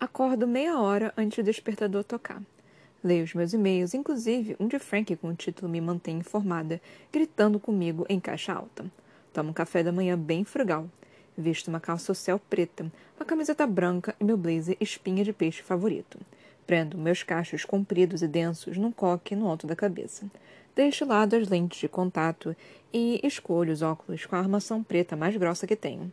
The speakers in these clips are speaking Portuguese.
Acordo meia hora antes do despertador tocar. Leio os meus e-mails, inclusive um de Frank com o título Me Mantém Informada, gritando comigo em caixa alta. Tomo um café da manhã bem frugal. Visto uma calça social preta, uma camiseta branca e meu blazer espinha de peixe favorito. Prendo meus cachos compridos e densos num coque no alto da cabeça. Deixo de lado as lentes de contato e escolho os óculos com a armação preta mais grossa que tenho.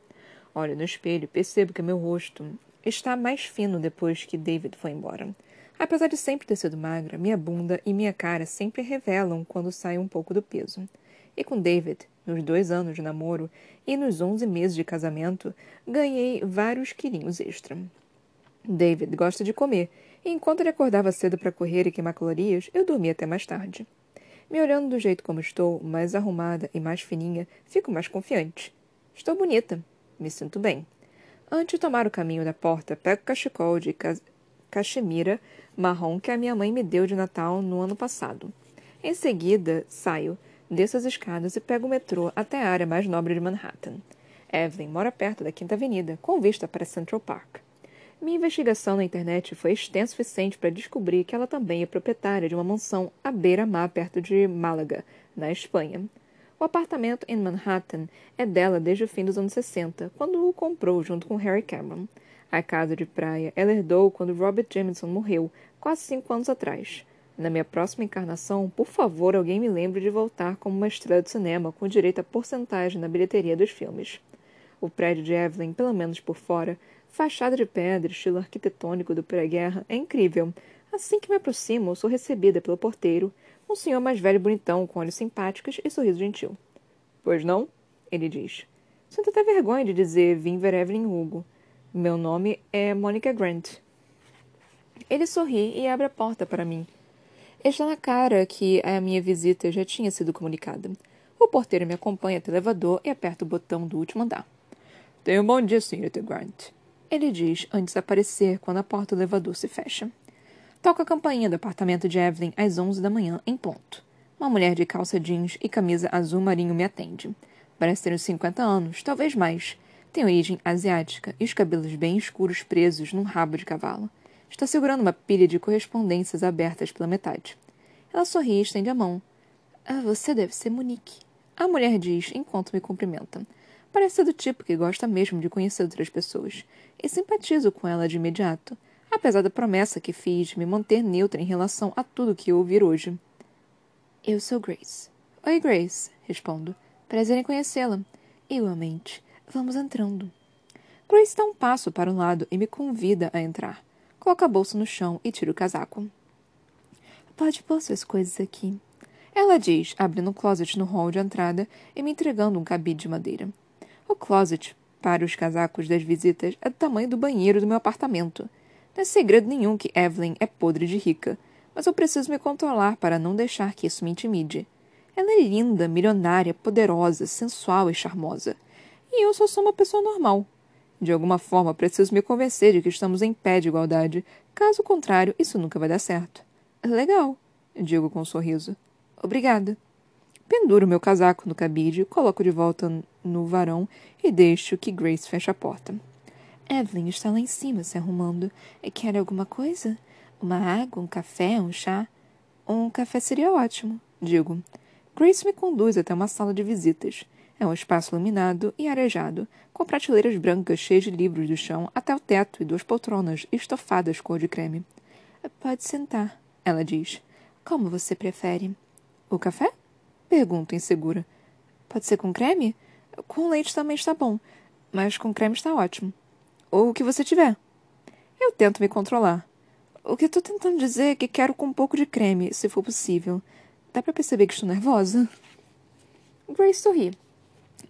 Olho no espelho e percebo que meu rosto está mais fino depois que David foi embora. Apesar de sempre ter sido magra, minha bunda e minha cara sempre revelam quando saio um pouco do peso. E com David, nos dois anos de namoro e nos onze meses de casamento, ganhei vários quilinhos extra. David gosta de comer, e enquanto ele acordava cedo para correr e queimar calorias, eu dormia até mais tarde. Me olhando do jeito como estou, mais arrumada e mais fininha, fico mais confiante. Estou bonita. Me sinto bem. Antes de tomar o caminho da porta, pego o cachecol de cachemira marrom que a minha mãe me deu de Natal no ano passado. Em seguida, saio, desço as escadas e pego o metrô até a área mais nobre de Manhattan. Evelyn mora perto da Quinta Avenida, com vista para Central Park. Minha investigação na internet foi extensa o suficiente para descobrir que ela também é proprietária de uma mansão à beira-mar perto de Málaga, na Espanha. O apartamento em Manhattan é dela desde o fim dos anos 60, quando o comprou junto com Harry Cameron. A casa de praia ela herdou quando Robert Jameson morreu, quase cinco anos atrás. Na minha próxima encarnação, por favor, alguém me lembre de voltar como uma estrela de cinema com direito a porcentagem na bilheteria dos filmes. O prédio de Evelyn, pelo menos por fora, fachada de pedra, estilo arquitetônico do pré-guerra, é incrível. Assim que me aproximo, sou recebida pelo porteiro, um senhor mais velho e bonitão, com olhos simpáticos e sorriso gentil. Pois não? Ele diz. Sinto até vergonha de dizer vim ver Evelyn Hugo. Meu nome é Monica Grant. Ele sorri e abre a porta para mim. Está na cara que a minha visita já tinha sido comunicada. O porteiro me acompanha até o elevador e aperta o botão do último andar. Tenha um bom dia, Sr. Grant. Ele diz antes de aparecer quando a porta do elevador se fecha. Toca a campainha do apartamento de Evelyn às onze da manhã, em ponto. Uma mulher de calça jeans e camisa azul marinho me atende. Parece ter uns 50 anos, talvez mais. Tem origem asiática e os cabelos bem escuros presos num rabo de cavalo. Está segurando uma pilha de correspondências abertas pela metade. Ela sorri e estende a mão. Ah, você deve ser Monique. A mulher diz enquanto me cumprimenta. Parece ser do tipo que gosta mesmo de conhecer outras pessoas. E simpatizo com ela de imediato, apesar da promessa que fiz de me manter neutra em relação a tudo que eu ouvir hoje. Eu sou Grace. Oi, Grace, respondo. Prazer em conhecê-la. Igualmente. Vamos entrando. Grace dá um passo para um lado e me convida a entrar. Coloca a bolsa no chão e tira o casaco. Pode pôr suas coisas aqui. Ela diz, abrindo um closet no hall de entrada e me entregando um cabide de madeira. O closet, para os casacos das visitas, é do tamanho do banheiro do meu apartamento. Não é segredo nenhum que Evelyn é podre de rica, mas eu preciso me controlar para não deixar que isso me intimide. Ela é linda, milionária, poderosa, sensual e charmosa. E eu só sou uma pessoa normal, de alguma forma, preciso me convencer de que estamos em pé de igualdade. Caso contrário, isso nunca vai dar certo. Legal, digo com um sorriso. Obrigada. Penduro meu casaco no cabide, coloco de volta no varão e deixo que Grace feche a porta. Evelyn está lá em cima se arrumando. Quer alguma coisa? Uma água, um café, um chá? Um café seria ótimo, digo. Grace me conduz até uma sala de visitas. É um espaço iluminado e arejado, com prateleiras brancas cheias de livros do chão até o teto e duas poltronas estofadas cor de creme. Pode sentar, ela diz. Como você prefere? O café? Pergunto, insegura. Pode ser com creme? Com leite também está bom, mas com creme está ótimo. Ou o que você tiver. Eu tento me controlar. O que estou tentando dizer é que quero com um pouco de creme, se for possível. Dá para perceber que estou nervosa? Grace sorri.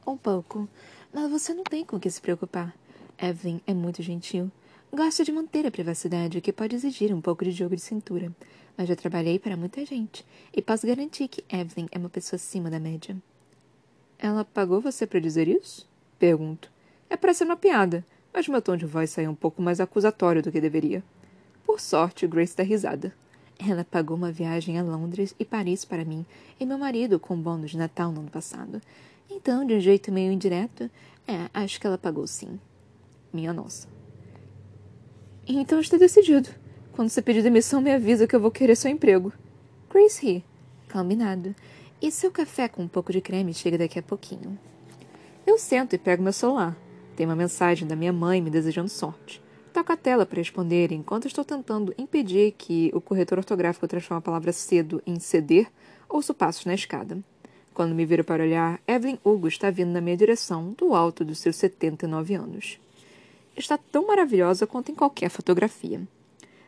Um pouco. Mas você não tem com o que se preocupar. Evelyn é muito gentil. Gosta de manter a privacidade, o que pode exigir um pouco de jogo de cintura. Mas já trabalhei para muita gente. E posso garantir que Evelyn é uma pessoa acima da média. Ela pagou você para dizer isso? Pergunto. É para ser uma piada, mas meu tom de voz saiu um pouco mais acusatório do que deveria. Por sorte, Grace dá risada. Ela pagou uma viagem a Londres e Paris para mim e meu marido com um bônus de Natal no ano passado. Então, de um jeito meio indireto, é, acho que ela pagou sim. Minha nossa. Então está decidido. Quando você pedir demissão, me avisa que eu vou querer seu emprego. Grace ri. Combinado. E seu café com um pouco de creme chega daqui a pouquinho. Eu sento e pego meu celular. Tem uma mensagem da minha mãe me desejando sorte. Toco a tela para responder enquanto estou tentando impedir que o corretor ortográfico transforme a palavra cedo em ceder, ouço passos na escada. Quando me viro para olhar, Evelyn Hugo está vindo na minha direção, do alto dos seus 79 anos. Está tão maravilhosa quanto em qualquer fotografia.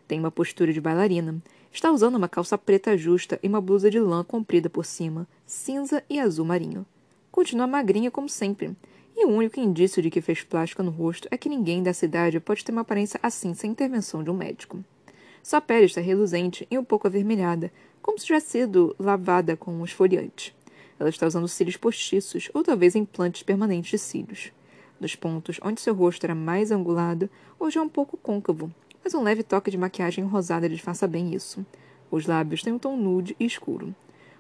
Tem uma postura de bailarina. Está usando uma calça preta justa e uma blusa de lã comprida por cima, cinza e azul marinho. Continua magrinha como sempre. E o único indício de que fez plástica no rosto é que ninguém da cidade pode ter uma aparência assim sem intervenção de um médico. Sua pele está reluzente e um pouco avermelhada, como se tivesse sido lavada com um esfoliante. Ela está usando cílios postiços ou talvez implantes permanentes de cílios. Nos pontos onde seu rosto era mais angulado, hoje é um pouco côncavo, mas um leve toque de maquiagem rosada disfarça bem isso. Os lábios têm um tom nude e escuro.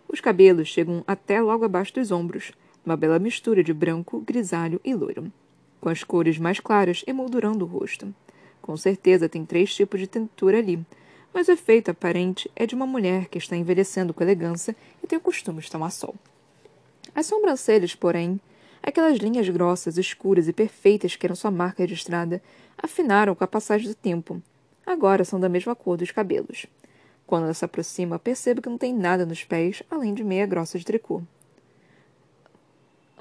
Os cabelos chegam até logo abaixo dos ombros, uma bela mistura de branco, grisalho e loiro, com as cores mais claras emoldurando o rosto. Com certeza tem três tipos de tintura ali, mas o efeito aparente é de uma mulher que está envelhecendo com elegância e tem o costume de tomar sol. As sobrancelhas, porém, aquelas linhas grossas, escuras e perfeitas que eram sua marca registrada, afinaram com a passagem do tempo. Agora são da mesma cor dos cabelos. Quando ela se aproxima, percebo que não tem nada nos pés além de meia grossa de tricô.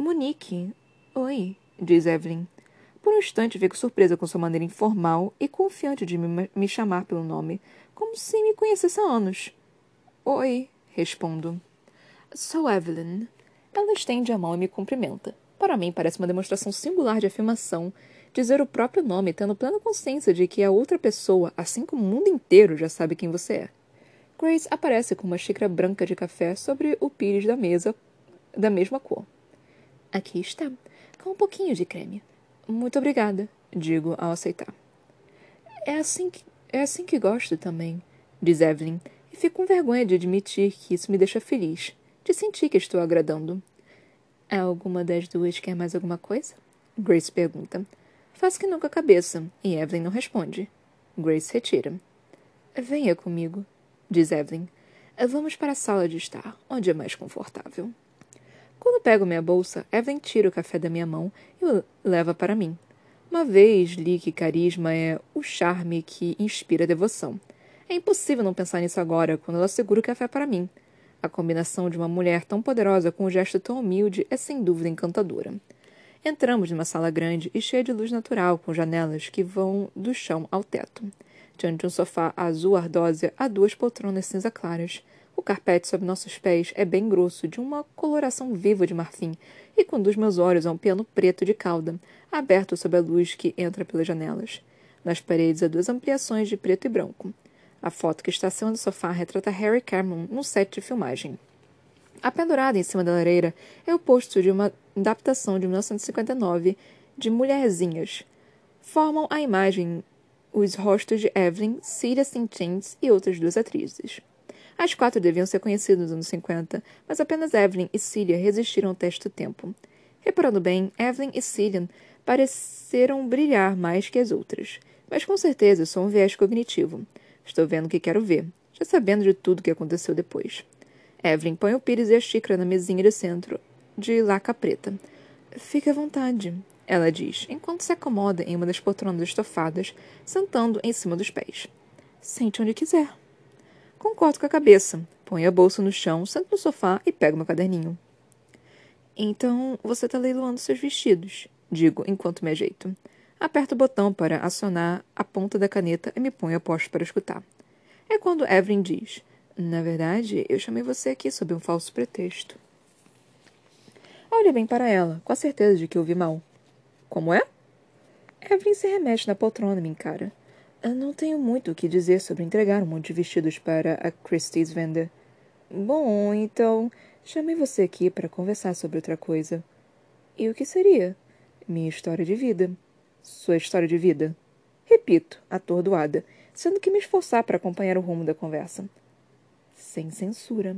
Monique. Oi, diz Evelyn. Por um instante fico surpresa com sua maneira informal e confiante de me, me chamar pelo nome, como se me conhecesse há anos. Oi, respondo. Sou Evelyn. Ela estende a mão e me cumprimenta. Para mim, parece uma demonstração singular de afirmação dizer o próprio nome, tendo plena consciência de que a outra pessoa, assim como o mundo inteiro, já sabe quem você é. Grace aparece com uma xícara branca de café sobre o pires da mesa, da mesma cor. Aqui está, com um pouquinho de creme. Muito obrigada, digo ao aceitar. É assim que, é assim que gosto também, diz Evelyn, e fico com vergonha de admitir que isso me deixa feliz de sentir que estou agradando. Alguma das duas quer mais alguma coisa? Grace pergunta. Faz que nunca a cabeça, e Evelyn não responde. Grace retira. Venha comigo, diz Evelyn. Vamos para a sala de estar, onde é mais confortável. Quando pego minha bolsa, Evelyn tira o café da minha mão e o leva para mim. Uma vez li que carisma é o charme que inspira devoção. É impossível não pensar nisso agora, quando ela segura o café para mim. A combinação de uma mulher tão poderosa com um gesto tão humilde é sem dúvida encantadora. Entramos numa sala grande e cheia de luz natural, com janelas que vão do chão ao teto. Diante de um sofá azul ardósia há duas poltronas cinza claras. O carpete sob nossos pés é bem grosso, de uma coloração viva de marfim, e conduz meus olhos a um piano preto de cauda, aberto sob a luz que entra pelas janelas. Nas paredes há duas ampliações de preto e branco. A foto que está acima do sofá retrata Harry Cameron no set de filmagem. A pendurada em cima da lareira é o posto de uma adaptação de 1959 de Mulherzinhas. Formam a imagem os rostos de Evelyn, Celia St. James e outras duas atrizes. As quatro deviam ser conhecidas nos anos 50, mas apenas Evelyn e Celia resistiram ao teste do tempo. Reparando bem, Evelyn e Celia pareceram brilhar mais que as outras, mas com certeza sou um viés cognitivo. Estou vendo o que quero ver, já sabendo de tudo o que aconteceu depois. Evelyn põe o pires e a xícara na mesinha de centro, de laca preta. Fique à vontade, ela diz, enquanto se acomoda em uma das poltronas estofadas, sentando em cima dos pés. Sente onde quiser. Concordo com a cabeça. Põe a bolsa no chão, sento no sofá e pego meu caderninho. Então, você está leiloando seus vestidos, digo enquanto me ajeito. Aperto o botão para acionar a ponta da caneta e me ponho a posto para escutar. É quando Evelyn diz: Na verdade, eu chamei você aqui sob um falso pretexto. Olha bem para ela, com a certeza de que ouvi mal. Como é? Evelyn se remete na poltrona me encara. Não tenho muito o que dizer sobre entregar um monte de vestidos para a Christie's venda. Bom, então, chamei você aqui para conversar sobre outra coisa. E o que seria? Minha história de vida sua história de vida? Repito, atordoada, sendo que me esforçar para acompanhar o rumo da conversa. Sem censura.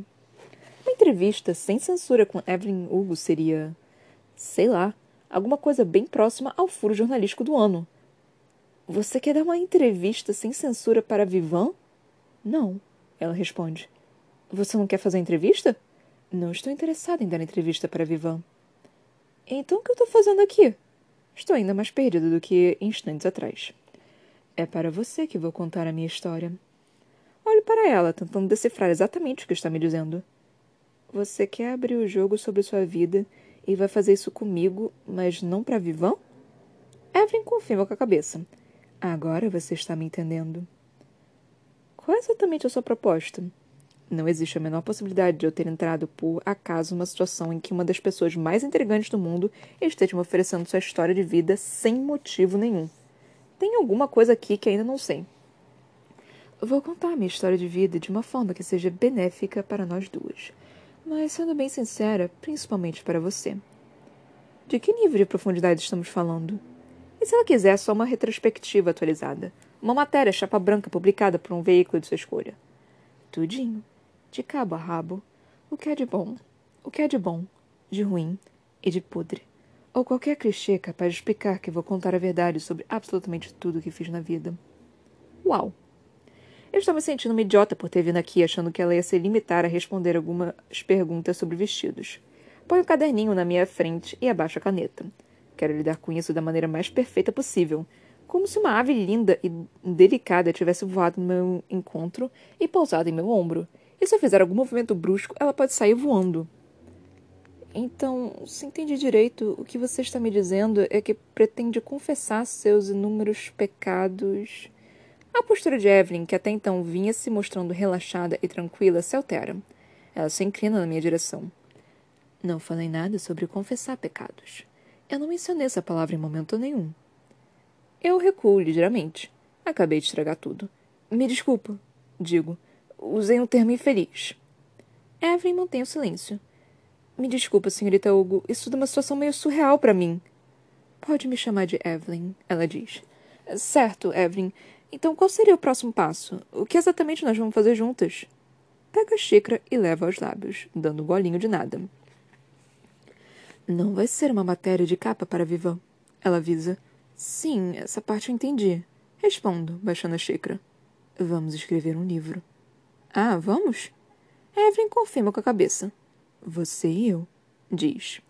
Uma entrevista sem censura com Evelyn Hugo seria. sei lá, alguma coisa bem próxima ao furo jornalístico do ano. Você quer dar uma entrevista sem censura para Vivan? Não, ela responde. Você não quer fazer entrevista? Não estou interessada em dar entrevista para Vivan. Então o que eu estou fazendo aqui? Estou ainda mais perdida do que instantes atrás. É para você que vou contar a minha história. Olho para ela, tentando decifrar exatamente o que está me dizendo. Você quer abrir o jogo sobre sua vida e vai fazer isso comigo, mas não para Vivan? Evelyn confirma com a cabeça. Agora você está me entendendo. Qual é exatamente a sua proposta? Não existe a menor possibilidade de eu ter entrado por acaso numa situação em que uma das pessoas mais intrigantes do mundo esteja me oferecendo sua história de vida sem motivo nenhum. Tem alguma coisa aqui que ainda não sei. Vou contar minha história de vida de uma forma que seja benéfica para nós duas, mas sendo bem sincera, principalmente para você. De que nível de profundidade estamos falando? E se ela quiser só uma retrospectiva atualizada? Uma matéria chapa branca publicada por um veículo de sua escolha? Tudinho de cabo a rabo, o que é de bom, o que é de bom, de ruim e de podre. Ou qualquer clichê capaz de explicar que vou contar a verdade sobre absolutamente tudo que fiz na vida. Uau! Eu estava me sentindo uma idiota por ter vindo aqui achando que ela ia se limitar a responder algumas perguntas sobre vestidos. Põe o caderninho na minha frente e abaixo a caneta. Quero lidar com isso da maneira mais perfeita possível, como se uma ave linda e delicada tivesse voado no meu encontro e pousado em meu ombro, e se eu fizer algum movimento brusco, ela pode sair voando. Então, se entendi direito, o que você está me dizendo é que pretende confessar seus inúmeros pecados. A postura de Evelyn, que até então vinha se mostrando relaxada e tranquila, se altera. Ela se inclina na minha direção. Não falei nada sobre confessar pecados. Eu não mencionei essa palavra em momento nenhum. Eu recuo ligeiramente. Acabei de estragar tudo. Me desculpa, digo. Usei um termo infeliz. Evelyn mantém o silêncio. Me desculpa, senhorita Hugo. Isso é uma situação meio surreal para mim. Pode me chamar de Evelyn, ela diz. Certo, Evelyn. Então qual seria o próximo passo? O que exatamente nós vamos fazer juntas? Pega a xícara e leva aos lábios, dando um golinho de nada. Não vai ser uma matéria de capa para Vivan, ela avisa. Sim, essa parte eu entendi. Respondo, baixando a xícara. Vamos escrever um livro. Ah, vamos? Evelyn confirma com a cabeça. Você e eu, diz.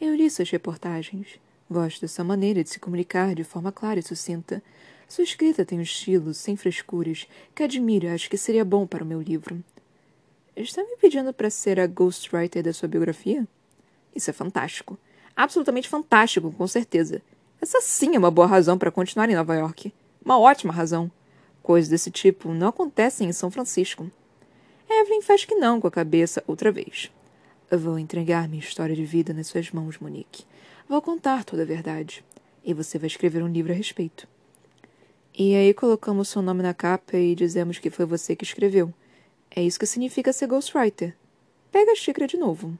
Eu li suas reportagens. Gosto dessa maneira de se comunicar de forma clara e sucinta. Sua escrita tem um estilo, sem frescuras, que admiro e acho que seria bom para o meu livro. Está me pedindo para ser a ghostwriter da sua biografia? Isso é fantástico. Absolutamente fantástico, com certeza. Essa sim é uma boa razão para continuar em Nova York. Uma ótima razão. Coisas desse tipo não acontecem em São Francisco. Evelyn faz que não com a cabeça outra vez. Vou entregar minha história de vida nas suas mãos, Monique. Vou contar toda a verdade. E você vai escrever um livro a respeito. E aí colocamos seu nome na capa e dizemos que foi você que escreveu. É isso que significa ser ghostwriter. Pega a xícara de novo.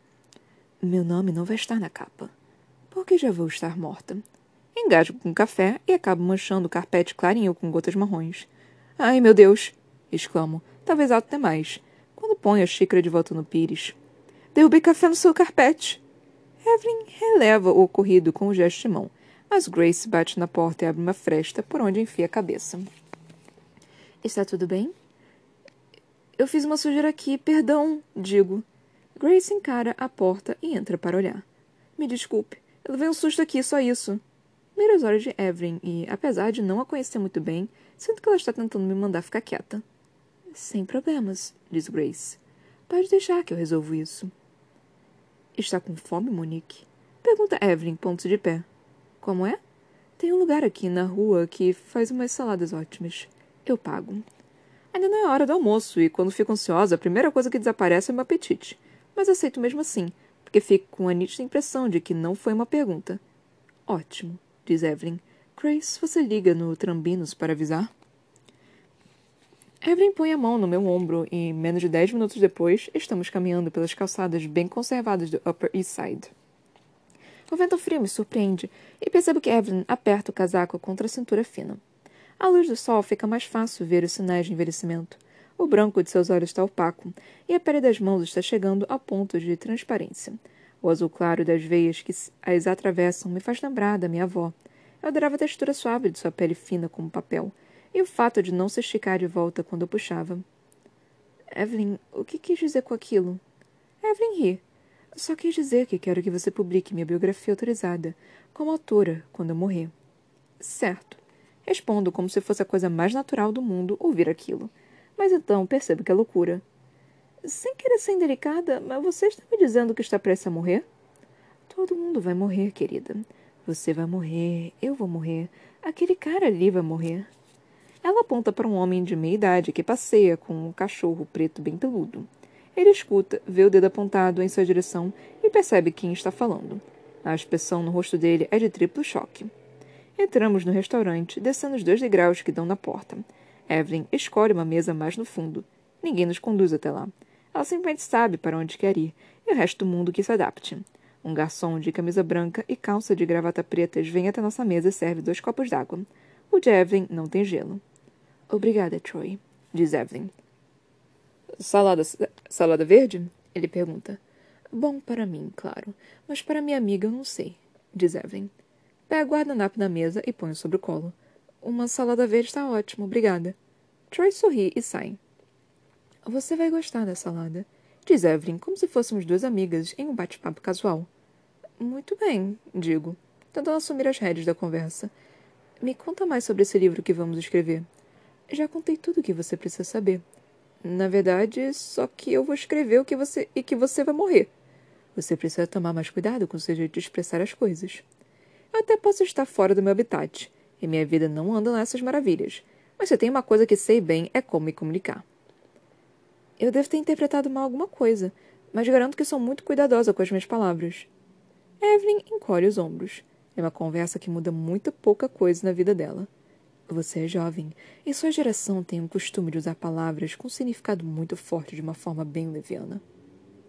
Meu nome não vai estar na capa. Porque já vou estar morta. Engasgo com café e acabo manchando o carpete clarinho com gotas marrons. Ai, meu Deus! exclamo, talvez alto demais, quando ponho a xícara de volta no pires. Derrubei café no seu carpete. Evelyn releva o ocorrido com um gesto de mão, mas Grace bate na porta e abre uma fresta por onde enfia a cabeça. Está tudo bem? Eu fiz uma sujeira aqui, perdão, digo. Grace encara a porta e entra para olhar. Me desculpe, eu levei um susto aqui, só isso. Miro os olhos de Evelyn e, apesar de não a conhecer muito bem, Sinto que ela está tentando me mandar ficar quieta. Sem problemas, diz Grace. Pode deixar que eu resolvo isso. Está com fome, Monique? Pergunta Evelyn, ponto de pé. Como é? Tem um lugar aqui na rua que faz umas saladas ótimas. Eu pago. Ainda não é hora do almoço, e quando fico ansiosa, a primeira coisa que desaparece é meu apetite. Mas aceito mesmo assim, porque fico com a nítida impressão de que não foi uma pergunta. Ótimo, diz Evelyn, Grace, você liga no Trambinos para avisar? Evelyn põe a mão no meu ombro e, menos de dez minutos depois, estamos caminhando pelas calçadas bem conservadas do Upper East Side. O vento frio me surpreende e percebo que Evelyn aperta o casaco contra a cintura fina. À luz do sol fica mais fácil ver os sinais de envelhecimento. O branco de seus olhos está opaco e a pele das mãos está chegando a pontos de transparência. O azul claro das veias que as atravessam me faz lembrar da minha avó, Eu adorava a textura suave de sua pele fina como papel, e o fato de não se esticar de volta quando eu puxava. Evelyn, o que quis dizer com aquilo? Evelyn ri. Só quis dizer que quero que você publique minha biografia autorizada, como autora, quando eu morrer. Certo. Respondo como se fosse a coisa mais natural do mundo ouvir aquilo. Mas então percebo que é loucura. Sem querer ser indelicada, mas você está me dizendo que está prestes a morrer? Todo mundo vai morrer, querida. Você vai morrer, eu vou morrer, aquele cara ali vai morrer. Ela aponta para um homem de meia idade que passeia com um cachorro preto bem peludo. Ele escuta, vê o dedo apontado em sua direção e percebe quem está falando. A expressão no rosto dele é de triplo choque. Entramos no restaurante, descendo os dois degraus que dão na porta. Evelyn escolhe uma mesa mais no fundo. Ninguém nos conduz até lá. Ela simplesmente sabe para onde quer ir, e o resto do mundo que se adapte. Um garçom de camisa branca e calça de gravata pretas vem até nossa mesa e serve dois copos d'água. O de Evelyn não tem gelo. Obrigada, Troy, diz Evelyn. Salada, salada verde? Ele pergunta. Bom para mim, claro, mas para minha amiga eu não sei, diz Evelyn. Pega o guardanapo na mesa e põe sobre o colo. Uma salada verde está ótimo, obrigada. Troy sorri e sai. Você vai gostar da salada, diz Evelyn, como se fôssemos duas amigas em um bate-papo casual. Muito bem, digo, tentando assumir as rédeas da conversa. Me conta mais sobre esse livro que vamos escrever. Já contei tudo o que você precisa saber. Na verdade, só que eu vou escrever o que você e que você vai morrer. Você precisa tomar mais cuidado com o seu jeito de expressar as coisas. Eu até posso estar fora do meu habitat, e minha vida não anda nessas maravilhas, mas se tem uma coisa que sei bem é como me comunicar. Eu devo ter interpretado mal alguma coisa, mas garanto que sou muito cuidadosa com as minhas palavras. Evelyn encolhe os ombros. É uma conversa que muda muito pouca coisa na vida dela. Você é jovem, e sua geração tem o costume de usar palavras com significado muito forte de uma forma bem leviana.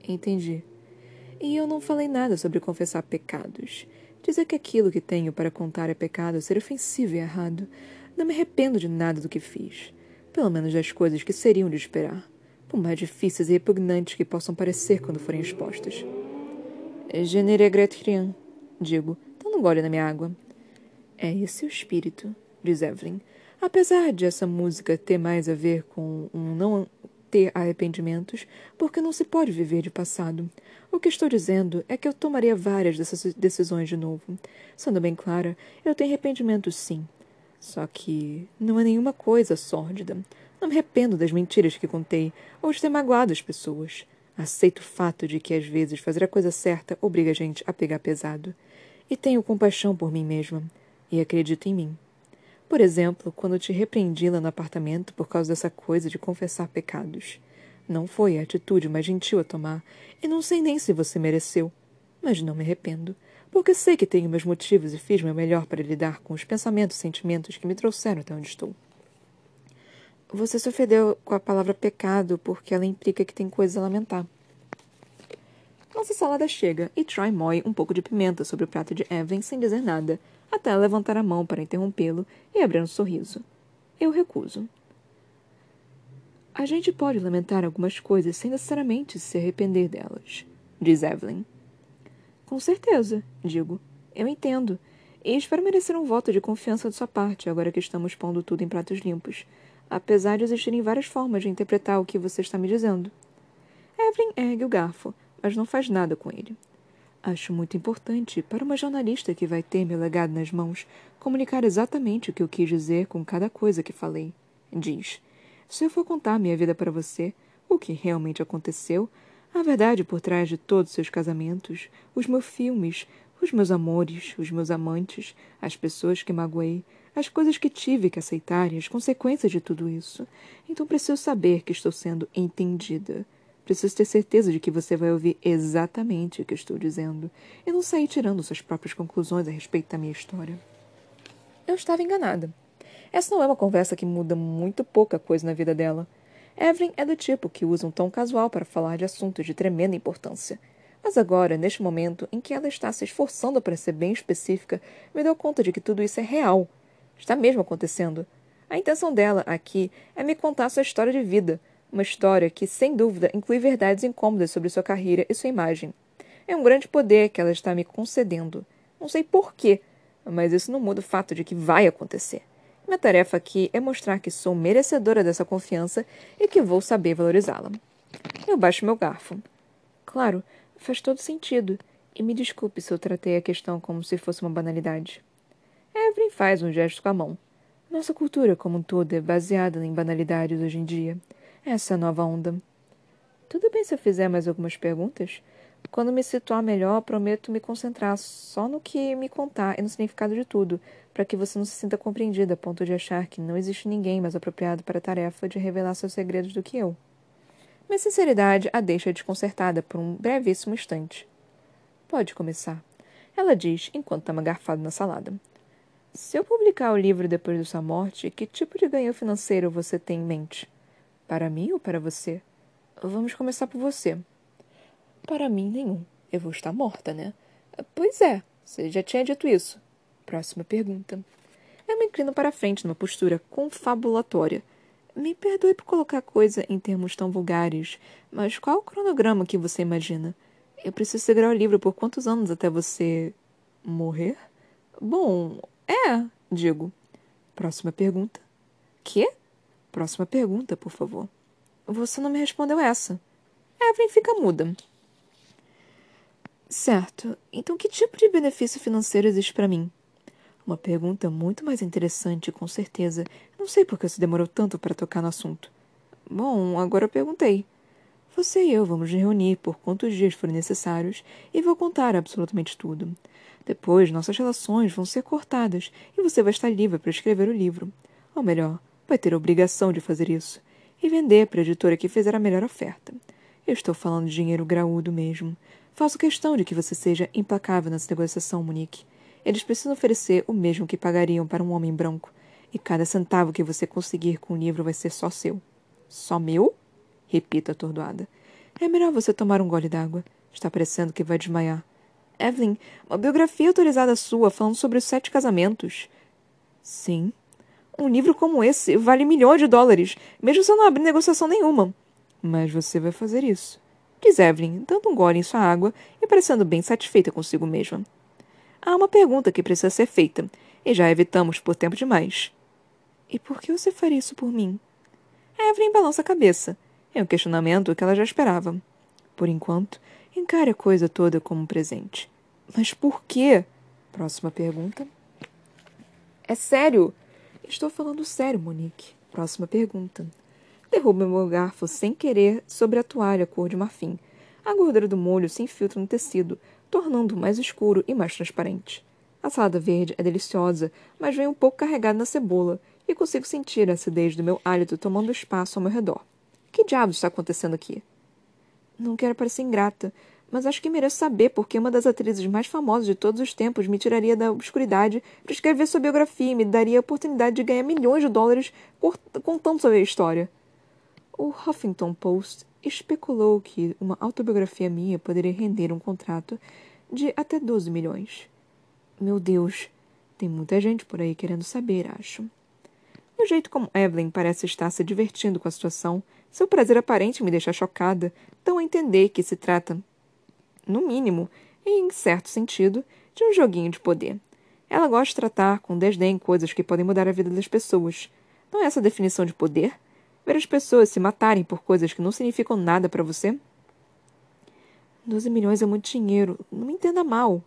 Entendi. E eu não falei nada sobre confessar pecados. Dizer que aquilo que tenho para contar é pecado ser ofensivo e errado. Não me arrependo de nada do que fiz. Pelo menos das coisas que seriam de esperar, por mais difíceis e repugnantes que possam parecer quando forem expostas. Je ne regrette rien, digo, dando um gole na minha água. É esse o espírito, diz Evelyn. Apesar de essa música ter mais a ver com um não ter arrependimentos, porque não se pode viver de passado. O que estou dizendo é que eu tomaria várias dessas decisões de novo. Sendo bem clara, eu tenho arrependimentos sim. Só que não é nenhuma coisa sórdida. Não me arrependo das mentiras que contei ou de ter magoado as pessoas. Aceito o fato de que, às vezes, fazer a coisa certa obriga a gente a pegar pesado. E tenho compaixão por mim mesma. E acredito em mim. Por exemplo, quando te repreendi lá no apartamento por causa dessa coisa de confessar pecados. Não foi a atitude mais gentil a tomar, e não sei nem se você mereceu. Mas não me arrependo, porque sei que tenho meus motivos e fiz meu melhor para lidar com os pensamentos e sentimentos que me trouxeram até onde estou. Você se ofendeu com a palavra pecado porque ela implica que tem coisas a lamentar. Nossa salada chega e Troy moe um pouco de pimenta sobre o prato de Evelyn sem dizer nada, até ela levantar a mão para interrompê-lo e abrir um sorriso. Eu recuso. A gente pode lamentar algumas coisas sem necessariamente se arrepender delas, diz Evelyn. Com certeza, digo. Eu entendo. E espero merecer um voto de confiança de sua parte agora que estamos pondo tudo em pratos limpos apesar de existirem várias formas de interpretar o que você está me dizendo. Evelyn ergue o garfo, mas não faz nada com ele. Acho muito importante para uma jornalista que vai ter meu legado nas mãos comunicar exatamente o que eu quis dizer com cada coisa que falei. Diz: Se eu for contar minha vida para você, o que realmente aconteceu, a verdade por trás de todos seus casamentos, os meus filmes, os meus amores, os meus amantes, as pessoas que magoei, as coisas que tive que aceitar e as consequências de tudo isso. Então preciso saber que estou sendo entendida. Preciso ter certeza de que você vai ouvir exatamente o que estou dizendo e não sair tirando suas próprias conclusões a respeito da minha história. Eu estava enganada. Essa não é uma conversa que muda muito pouca coisa na vida dela. Evelyn é do tipo que usa um tom casual para falar de assuntos de tremenda importância. Mas agora, neste momento em que ela está se esforçando para ser bem específica, me dou conta de que tudo isso é real Está mesmo acontecendo. A intenção dela aqui é me contar sua história de vida, uma história que, sem dúvida, inclui verdades incômodas sobre sua carreira e sua imagem. É um grande poder que ela está me concedendo. Não sei porquê, mas isso não muda o fato de que vai acontecer. Minha tarefa aqui é mostrar que sou merecedora dessa confiança e que vou saber valorizá-la. Eu baixo meu garfo. Claro, faz todo sentido. E me desculpe se eu tratei a questão como se fosse uma banalidade. Evelyn faz um gesto com a mão. Nossa cultura como um todo é baseada em banalidades hoje em dia. Essa nova onda. Tudo bem se eu fizer mais algumas perguntas? Quando me situar melhor, prometo me concentrar só no que me contar e no significado de tudo, para que você não se sinta compreendida a ponto de achar que não existe ninguém mais apropriado para a tarefa de revelar seus segredos do que eu. Minha sinceridade a deixa desconcertada por um brevíssimo instante. Pode começar, ela diz enquanto toma garfado na salada. Se eu publicar o livro depois de sua morte, que tipo de ganho financeiro você tem em mente? Para mim ou para você? Vamos começar por você. Para mim, nenhum. Eu vou estar morta, né? Pois é, você já tinha dito isso. Próxima pergunta. Eu me inclino para frente numa postura confabulatória. Me perdoe por colocar coisa em termos tão vulgares, mas qual o cronograma que você imagina? Eu preciso segurar o livro por quantos anos até você. morrer? Bom, é, digo. Próxima pergunta. Que? Próxima pergunta, por favor. Você não me respondeu essa. Evelyn fica muda. Certo. Então, que tipo de benefício financeiro existe para mim? Uma pergunta muito mais interessante, com certeza. Não sei por que você demorou tanto para tocar no assunto. Bom, agora eu perguntei. Você e eu vamos nos reunir por quantos dias forem necessários e vou contar absolutamente tudo. Depois, nossas relações vão ser cortadas e você vai estar livre para escrever o livro. Ou melhor, vai ter a obrigação de fazer isso e vender para a editora que fizer a melhor oferta. Eu estou falando de dinheiro graúdo mesmo. Faço questão de que você seja implacável nessa negociação, Monique. Eles precisam oferecer o mesmo que pagariam para um homem branco, e cada centavo que você conseguir com o livro vai ser só seu. Só meu? Repito atordoada. É melhor você tomar um gole d'água. Está parecendo que vai desmaiar. Evelyn, uma biografia autorizada sua falando sobre os sete casamentos. Sim. Um livro como esse vale milhões de dólares, mesmo se eu não abrir negociação nenhuma. Mas você vai fazer isso. Diz Evelyn, dando um gole em sua água e parecendo bem satisfeita consigo mesma. Há uma pergunta que precisa ser feita, e já evitamos por tempo demais. E por que você faria isso por mim? Evelyn balança a cabeça. É um questionamento que ela já esperava. Por enquanto, encare a coisa toda como um presente. Mas por quê? Próxima pergunta. É sério? Estou falando sério, Monique. Próxima pergunta. Derruba meu garfo sem querer sobre a toalha cor de marfim. A gordura do molho se infiltra no tecido, tornando-o mais escuro e mais transparente. A salada verde é deliciosa, mas vem um pouco carregada na cebola, e consigo sentir a acidez do meu hálito tomando espaço ao meu redor. Que diabos está acontecendo aqui? Não quero parecer ingrata, mas acho que mereço saber por que uma das atrizes mais famosas de todos os tempos me tiraria da obscuridade para escrever sua biografia e me daria a oportunidade de ganhar milhões de dólares contando sobre a história. O Huffington Post especulou que uma autobiografia minha poderia render um contrato de até 12 milhões. Meu Deus, tem muita gente por aí querendo saber, acho. Do jeito como Evelyn parece estar se divertindo com a situação, seu prazer aparente me deixa chocada, dão a entender que se trata, no mínimo, em certo sentido, de um joguinho de poder. Ela gosta de tratar com desdém coisas que podem mudar a vida das pessoas. Não é essa a definição de poder? Ver as pessoas se matarem por coisas que não significam nada para você? Doze milhões é muito dinheiro. Não me entenda mal.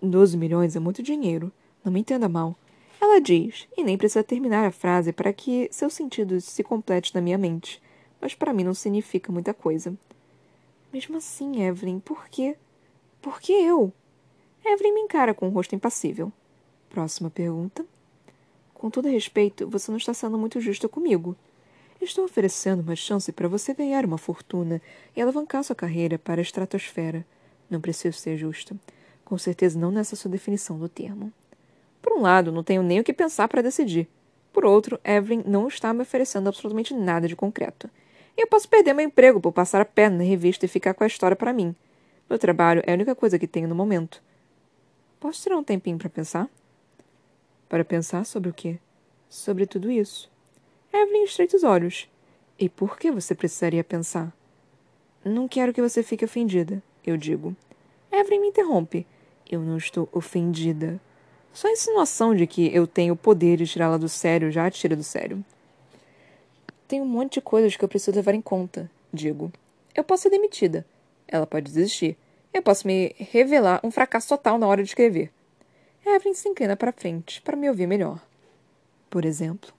Doze milhões é muito dinheiro. Não me entenda mal. Ela diz, e nem precisa terminar a frase para que seu sentido se complete na minha mente. Mas para mim não significa muita coisa. Mesmo assim, Evelyn, por quê? Por que eu? Evelyn me encara com um rosto impassível. Próxima pergunta. Com todo respeito, você não está sendo muito justa comigo. Estou oferecendo uma chance para você ganhar uma fortuna e alavancar sua carreira para a estratosfera. Não preciso ser justa. Com certeza não nessa sua definição do termo. Por um lado, não tenho nem o que pensar para decidir. Por outro, Evelyn não está me oferecendo absolutamente nada de concreto. Eu posso perder meu emprego por passar a perna na revista e ficar com a história para mim. Meu trabalho é a única coisa que tenho no momento. Posso tirar um tempinho para pensar? Para pensar sobre o quê? Sobre tudo isso. Evelyn estreita os olhos. E por que você precisaria pensar? Não quero que você fique ofendida, eu digo. Evelyn me interrompe. Eu não estou ofendida. Só a insinuação de que eu tenho o poder de tirá-la do sério já a tira do sério. Tem um monte de coisas que eu preciso levar em conta, digo. Eu posso ser demitida. Ela pode desistir. Eu posso me revelar um fracasso total na hora de escrever. Evelyn se inclina para frente para me ouvir melhor. Por exemplo?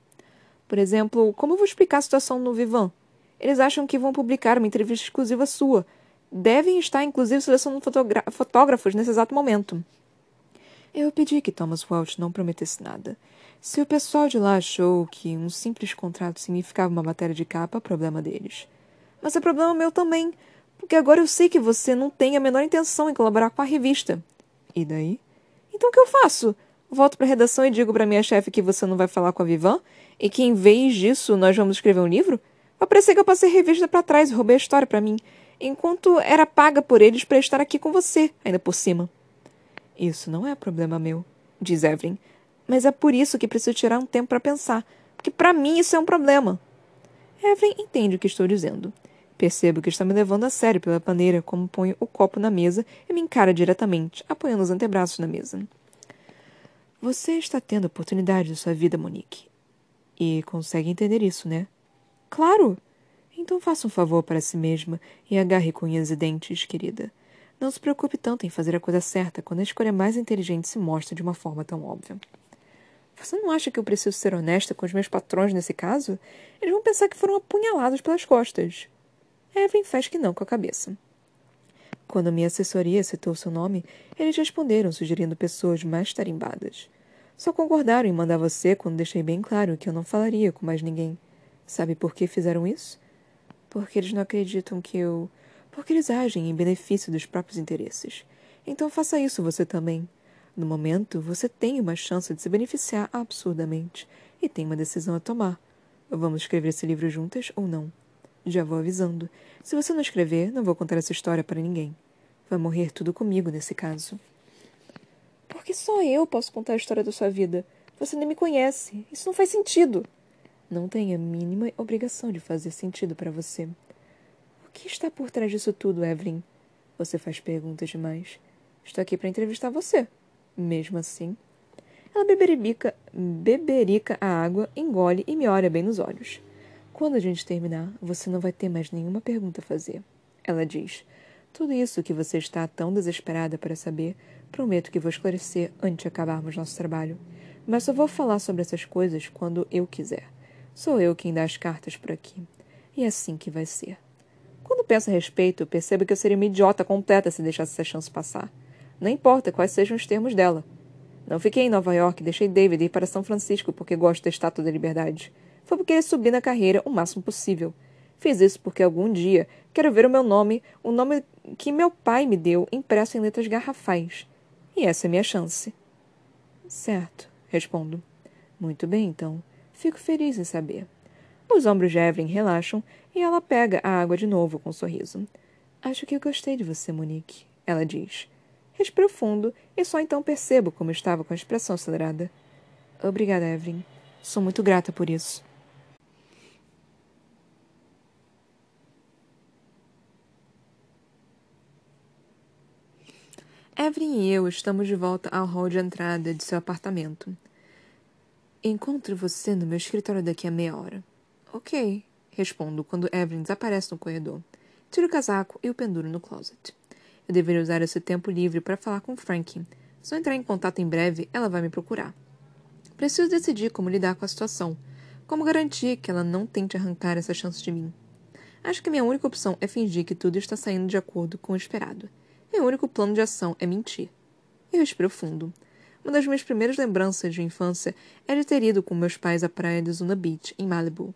Por exemplo, como eu vou explicar a situação no Vivan? Eles acham que vão publicar uma entrevista exclusiva sua. Devem estar, inclusive, selecionando fotógrafos nesse exato momento. Eu pedi que Thomas Welch não prometesse nada. Se o pessoal de lá achou que um simples contrato significava uma matéria de capa, problema deles. Mas é problema meu também, porque agora eu sei que você não tem a menor intenção em colaborar com a revista. E daí? Então o que eu faço? Volto para a redação e digo para minha chefe que você não vai falar com a Vivan e que em vez disso nós vamos escrever um livro? Vai parecer que eu passei revista para trás e roubei a história para mim, enquanto era paga por eles para estar aqui com você, ainda por cima. Isso não é problema meu, diz Evelyn, mas é por isso que preciso tirar um tempo para pensar, porque para mim isso é um problema. Evelyn entende o que estou dizendo. Percebo que está me levando a sério pela maneira como ponho o copo na mesa e me encara diretamente, apoiando os antebraços na mesa. Você está tendo oportunidade de sua vida, Monique. E consegue entender isso, né? Claro! Então faça um favor para si mesma e agarre com unhas e dentes, querida. Não se preocupe tanto em fazer a coisa certa quando a escolha mais inteligente se mostra de uma forma tão óbvia. Você não acha que eu preciso ser honesta com os meus patrões nesse caso? Eles vão pensar que foram apunhalados pelas costas. Evelyn faz que não com a cabeça. Quando minha assessoria citou seu nome, eles responderam sugerindo pessoas mais tarimbadas. Só concordaram em mandar você quando deixei bem claro que eu não falaria com mais ninguém. Sabe por que fizeram isso? Porque eles não acreditam que eu. Porque eles agem em benefício dos próprios interesses. Então faça isso você também. No momento, você tem uma chance de se beneficiar absurdamente e tem uma decisão a tomar. Vamos escrever esse livro juntas ou não? Já vou avisando. Se você não escrever, não vou contar essa história para ninguém. Vai morrer tudo comigo nesse caso. Porque só eu posso contar a história da sua vida. Você nem me conhece. Isso não faz sentido. Não tem a mínima obrigação de fazer sentido para você. O que está por trás disso tudo, Evelyn? Você faz perguntas demais. Estou aqui para entrevistar você. Mesmo assim. Ela beberica, beberica a água, engole e me olha bem nos olhos. Quando a gente terminar, você não vai ter mais nenhuma pergunta a fazer. Ela diz: Tudo isso que você está tão desesperada para saber, prometo que vou esclarecer antes de acabarmos nosso trabalho. Mas só vou falar sobre essas coisas quando eu quiser. Sou eu quem dá as cartas por aqui. E é assim que vai ser. Quando penso a respeito, percebo que eu seria uma idiota completa se deixasse essa chance passar. Não importa quais sejam os termos dela. Não fiquei em Nova York e deixei David ir para São Francisco porque gosto da Estátua da Liberdade foi porque querer subir na carreira o máximo possível. Fiz isso porque algum dia quero ver o meu nome, o nome que meu pai me deu, impresso em letras garrafais. E essa é minha chance. Certo, respondo. Muito bem, então. Fico feliz em saber. Os ombros de Evelyn relaxam e ela pega a água de novo com um sorriso. Acho que eu gostei de você, Monique, ela diz. Respiro fundo e só então percebo como estava com a expressão acelerada. Obrigada, Evelyn. Sou muito grata por isso. Evelyn e eu estamos de volta ao hall de entrada de seu apartamento. Encontro você no meu escritório daqui a meia hora. Ok, respondo quando Evelyn desaparece no corredor. Tiro o casaco e o penduro no closet. Eu deveria usar esse tempo livre para falar com Frankie. Se eu entrar em contato em breve, ela vai me procurar. Preciso decidir como lidar com a situação. Como garantir que ela não tente arrancar essa chance de mim? Acho que minha única opção é fingir que tudo está saindo de acordo com o esperado. Meu único plano de ação é mentir. Eu respiro fundo. Uma das minhas primeiras lembranças de infância é de ter ido com meus pais à praia de Zuna Beach, em Malibu.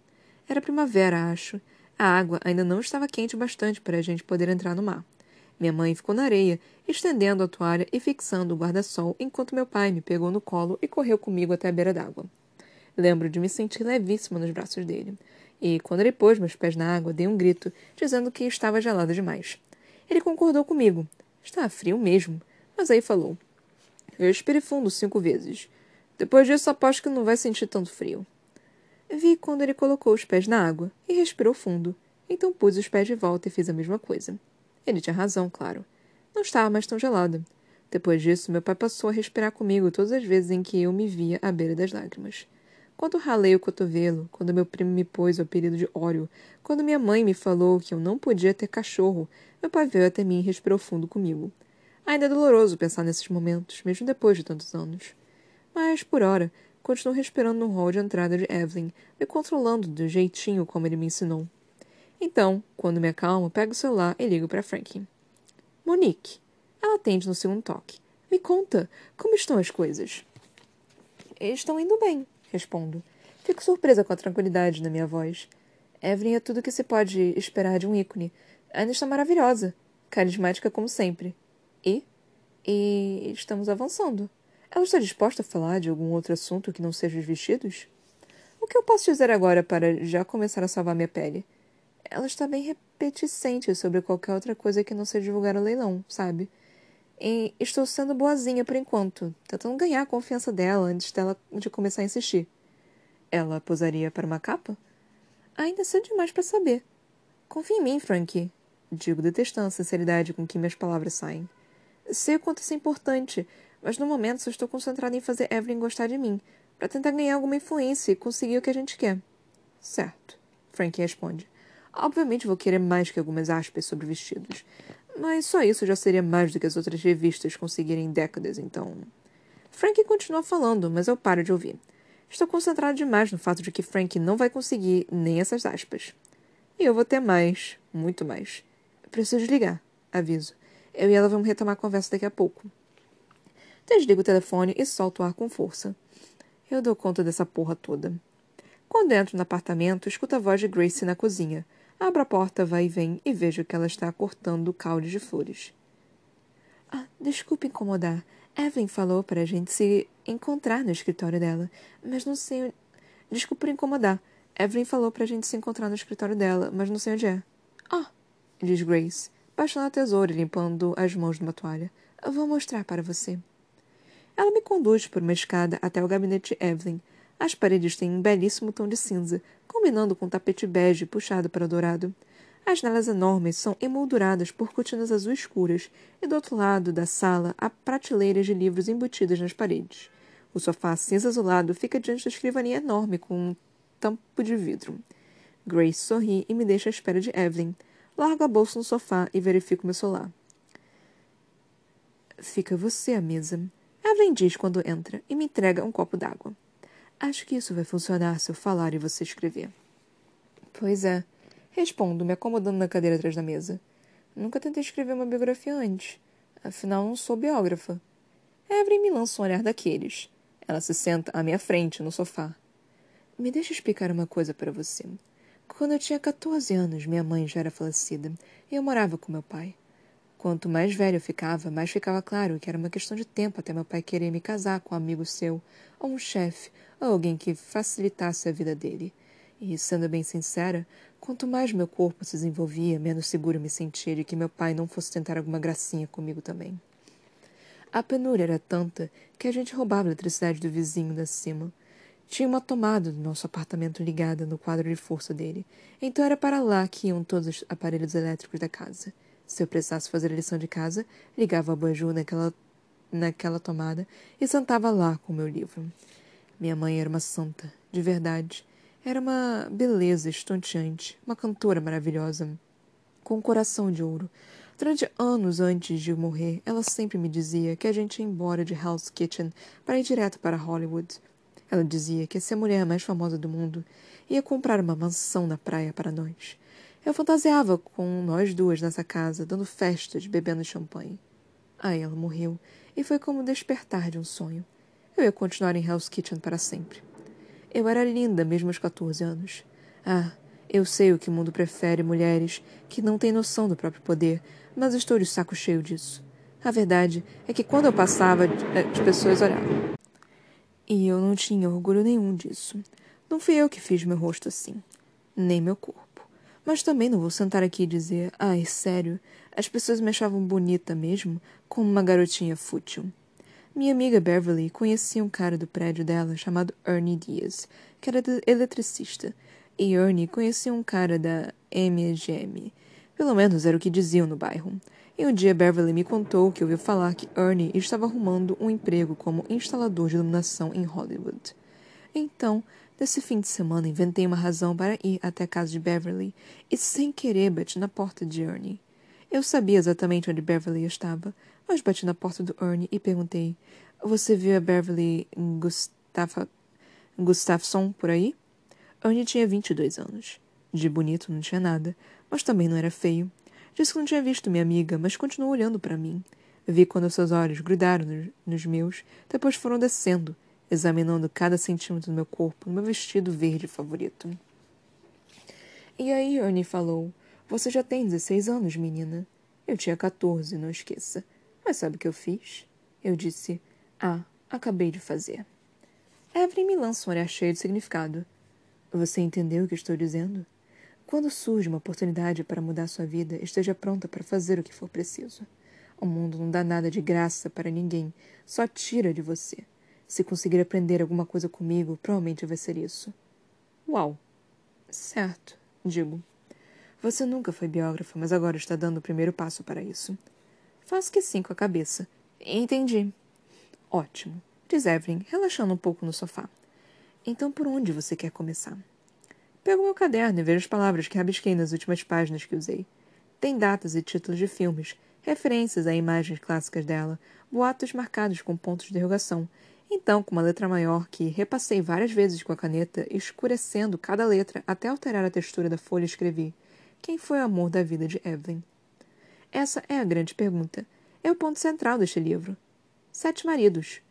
Era primavera, acho. A água ainda não estava quente bastante para a gente poder entrar no mar. Minha mãe ficou na areia, estendendo a toalha e fixando o guarda-sol, enquanto meu pai me pegou no colo e correu comigo até a beira d'água. Lembro de me sentir levíssima nos braços dele. E, quando ele pôs meus pés na água, dei um grito, dizendo que estava gelada demais. Ele concordou comigo, Está frio mesmo. Mas aí falou. Eu respirei fundo cinco vezes. Depois disso, aposto que não vai sentir tanto frio. Vi quando ele colocou os pés na água e respirou fundo. Então pus os pés de volta e fiz a mesma coisa. Ele tinha razão, claro. Não estava mais tão gelada. Depois disso, meu pai passou a respirar comigo todas as vezes em que eu me via à beira das lágrimas. Quando ralei o cotovelo, quando meu primo me pôs o apelido de Óleo, quando minha mãe me falou que eu não podia ter cachorro, meu pai veio até mim e respirou fundo comigo. Ainda é doloroso pensar nesses momentos, mesmo depois de tantos anos. Mas, por hora, continuo respirando no hall de entrada de Evelyn, me controlando do jeitinho como ele me ensinou. Então, quando me acalmo, pego o celular e ligo para Frankie. Monique. Ela atende no segundo toque. Me conta, como estão as coisas? Estão indo bem, respondo. Fico surpresa com a tranquilidade na minha voz. Evelyn é tudo o que se pode esperar de um ícone. Ainda está maravilhosa. Carismática como sempre. E? E estamos avançando. Ela está disposta a falar de algum outro assunto que não seja os vestidos? O que eu posso dizer agora para já começar a salvar minha pele? Ela está bem reticente sobre qualquer outra coisa que não seja divulgar o leilão, sabe? E estou sendo boazinha por enquanto, tentando ganhar a confiança dela antes dela de começar a insistir. Ela posaria para uma capa? Ainda cedo demais para saber. Confia em mim, Frankie. Digo, detestando a sinceridade com que minhas palavras saem. Sei o quanto isso é importante, mas no momento só estou concentrada em fazer Evelyn gostar de mim, para tentar ganhar alguma influência e conseguir o que a gente quer. Certo, Frankie responde. Obviamente vou querer mais que algumas aspas sobre vestidos, mas só isso já seria mais do que as outras revistas conseguirem em décadas, então. Frankie continua falando, mas eu paro de ouvir. Estou concentrado demais no fato de que Frank não vai conseguir nem essas aspas. E eu vou ter mais, muito mais. preciso desligar, aviso. Eu e ela vamos retomar a conversa daqui a pouco. Desligo o telefone e solto o ar com força. Eu dou conta dessa porra toda. Quando entro no apartamento, escuto a voz de Grace na cozinha. Abro a porta, vai e vem e vejo que ela está cortando caules de flores. Ah, desculpe incomodar. Evelyn falou para a gente se encontrar no escritório dela, mas não sei. Desculpe por incomodar. Evelyn falou para a gente se encontrar no escritório dela, mas não sei onde é. Ah, diz Grace baixando a tesoura e limpando as mãos numa toalha. Vou mostrar para você. Ela me conduz por uma escada até o gabinete de Evelyn. As paredes têm um belíssimo tom de cinza, combinando com um tapete bege puxado para dourado. As janelas enormes são emolduradas por cortinas azul escuras, e do outro lado da sala há prateleiras de livros embutidas nas paredes. O sofá cinza azulado fica diante da escrivaninha enorme com um tampo de vidro. Grace sorri e me deixa à espera de Evelyn. Largo a bolsa no sofá e verifico meu celular. Fica você à mesa. Evelyn diz quando entra e me entrega um copo d'água. Acho que isso vai funcionar se eu falar e você escrever. Pois é. Respondo, me acomodando na cadeira atrás da mesa. Nunca tentei escrever uma biografia antes. Afinal, não sou biógrafa. Evelyn me lança um olhar daqueles. Ela se senta à minha frente, no sofá. Me deixa explicar uma coisa para você. Quando eu tinha 14 anos, minha mãe já era falecida e eu morava com meu pai. Quanto mais velho eu ficava, mais ficava claro que era uma questão de tempo até meu pai querer me casar com um amigo seu, ou um chefe, alguém que facilitasse a vida dele. E, sendo bem sincera, quanto mais meu corpo se desenvolvia, menos seguro me sentia de que meu pai não fosse tentar alguma gracinha comigo também. A penúria era tanta que a gente roubava a eletricidade do vizinho da cima. Tinha uma tomada do nosso apartamento ligada no quadro de força dele, então era para lá que iam todos os aparelhos elétricos da casa. Se eu precisasse fazer a lição de casa, ligava a abajur naquela, naquela tomada e sentava lá com o meu livro. Minha mãe era uma santa, de verdade. Era uma beleza estonteante, uma cantora maravilhosa, com um coração de ouro. Durante anos antes de morrer, ela sempre me dizia que a gente ia embora de Hell's Kitchen para ir direto para Hollywood. Ela dizia que essa mulher mais famosa do mundo ia comprar uma mansão na praia para nós. Eu fantasiava com nós duas nessa casa, dando festas, bebendo champanhe. Aí ela morreu, e foi como despertar de um sonho. Eu ia continuar em Hell's Kitchen para sempre. Eu era linda mesmo aos 14 anos. Ah, eu sei o que o mundo prefere mulheres que não têm noção do próprio poder, mas estou de saco cheio disso. A verdade é que quando eu passava, as pessoas olhavam. E eu não tinha orgulho nenhum disso. Não fui eu que fiz meu rosto assim, nem meu corpo. Mas também não vou sentar aqui e dizer, ai, sério, as pessoas me achavam bonita mesmo, como uma garotinha fútil. Minha amiga Beverly conhecia um cara do prédio dela chamado Ernie Diaz, que era eletricista, e Ernie conhecia um cara da MGM. Pelo menos era o que diziam no bairro. E um dia Beverly me contou que ouviu falar que Ernie estava arrumando um emprego como instalador de iluminação em Hollywood. Então, nesse fim de semana, inventei uma razão para ir até a casa de Beverly e, sem querer, bati na porta de Ernie. Eu sabia exatamente onde Beverly estava, mas bati na porta do Ernie e perguntei: Você viu a Beverly Gustafa... Gustafson por aí? Ernie tinha 22 anos. De bonito não tinha nada, mas também não era feio. Disse que não tinha visto minha amiga, mas continuou olhando para mim. Vi quando seus olhos grudaram nos meus, depois foram descendo, examinando cada centímetro do meu corpo no meu vestido verde favorito. E aí, Ernie falou: Você já tem 16 anos, menina. Eu tinha 14, não esqueça. Mas sabe o que eu fiz? Eu disse: Ah, acabei de fazer. Evelyn me lança um olhar cheio de significado. Você entendeu o que estou dizendo? Quando surge uma oportunidade para mudar sua vida, esteja pronta para fazer o que for preciso. O mundo não dá nada de graça para ninguém, só tira de você. Se conseguir aprender alguma coisa comigo, provavelmente vai ser isso. Uau! Certo, digo. Você nunca foi biógrafa, mas agora está dando o primeiro passo para isso. Faço que sim com a cabeça. Entendi. Ótimo, diz Evelyn, relaxando um pouco no sofá. Então por onde você quer começar? Pego meu caderno e vejo as palavras que rabisquei nas últimas páginas que usei. Tem datas e títulos de filmes, referências a imagens clássicas dela, boatos marcados com pontos de interrogação. Então, com uma letra maior que repassei várias vezes com a caneta, escurecendo cada letra até alterar a textura da folha, escrevi: Quem foi o amor da vida de Evelyn? Essa é a grande pergunta. É o ponto central deste livro. Sete maridos.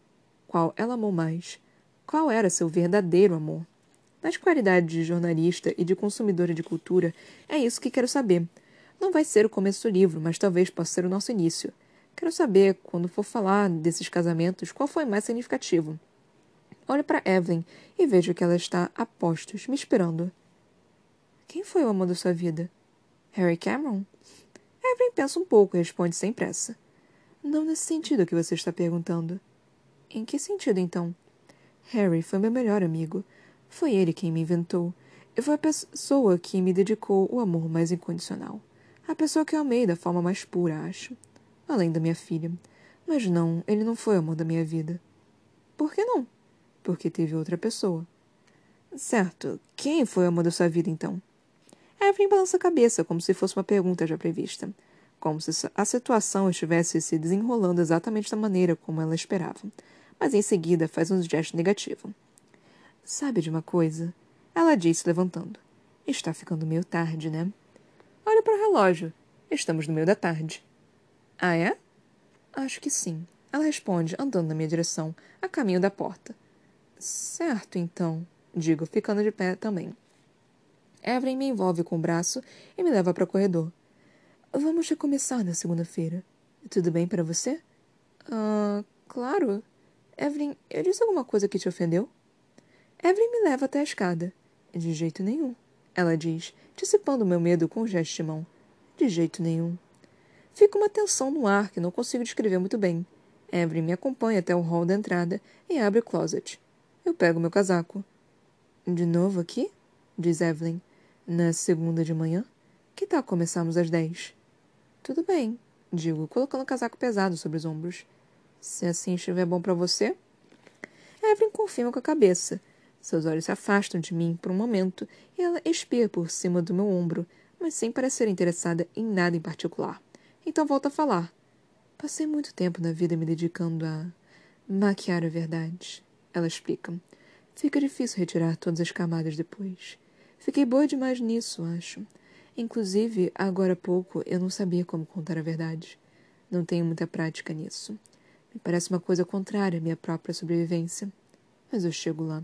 Qual ela amou mais? Qual era seu verdadeiro amor? Nas qualidades de jornalista e de consumidora de cultura, é isso que quero saber. Não vai ser o começo do livro, mas talvez possa ser o nosso início. Quero saber, quando for falar desses casamentos, qual foi mais significativo. Olho para Evelyn e vejo que ela está a postos, me esperando. Quem foi o amor da sua vida? Harry Cameron? Evelyn pensa um pouco e responde sem pressa. Não nesse sentido que você está perguntando. Em que sentido, então? Harry foi meu melhor amigo. Foi ele quem me inventou. E foi a pessoa que me dedicou o amor mais incondicional. A pessoa que eu amei da forma mais pura, acho. Além da minha filha. Mas não, ele não foi o amor da minha vida. Por que não? Porque teve outra pessoa. Certo. Quem foi o amor da sua vida, então? Evelyn balança a cabeça, como se fosse uma pergunta já prevista. Como se a situação estivesse se desenrolando exatamente da maneira como ela esperava. Mas em seguida faz um gesto negativo. Sabe de uma coisa? Ela disse, levantando. Está ficando meio tarde, né? Olha para o relógio. Estamos no meio da tarde. Ah, é? Acho que sim. Ela responde, andando na minha direção, a caminho da porta. Certo, então, digo, ficando de pé também. Evelyn me envolve com o braço e me leva para o corredor. Vamos recomeçar na segunda-feira. Tudo bem para você? Ah, claro. Evelyn, eu disse alguma coisa que te ofendeu? Evelyn me leva até a escada. De jeito nenhum, ela diz, dissipando meu medo com um gesto de mão. De jeito nenhum. Fica uma tensão no ar que não consigo descrever muito bem. Evelyn me acompanha até o hall da entrada e abre o closet. Eu pego meu casaco. De novo aqui? Diz Evelyn. Na segunda de manhã? Que tal começarmos às dez? Tudo bem, digo, colocando o casaco pesado sobre os ombros. Se assim estiver bom para você? Evelyn confirma com a cabeça seus olhos se afastam de mim por um momento e ela espia por cima do meu ombro, mas sem parecer interessada em nada em particular. Então volta a falar. Passei muito tempo na vida me dedicando a maquiar a verdade. Ela explica. Fica difícil retirar todas as camadas depois. Fiquei boa demais nisso, acho. Inclusive, agora há pouco eu não sabia como contar a verdade. Não tenho muita prática nisso. Me parece uma coisa contrária à minha própria sobrevivência. Mas eu chego lá.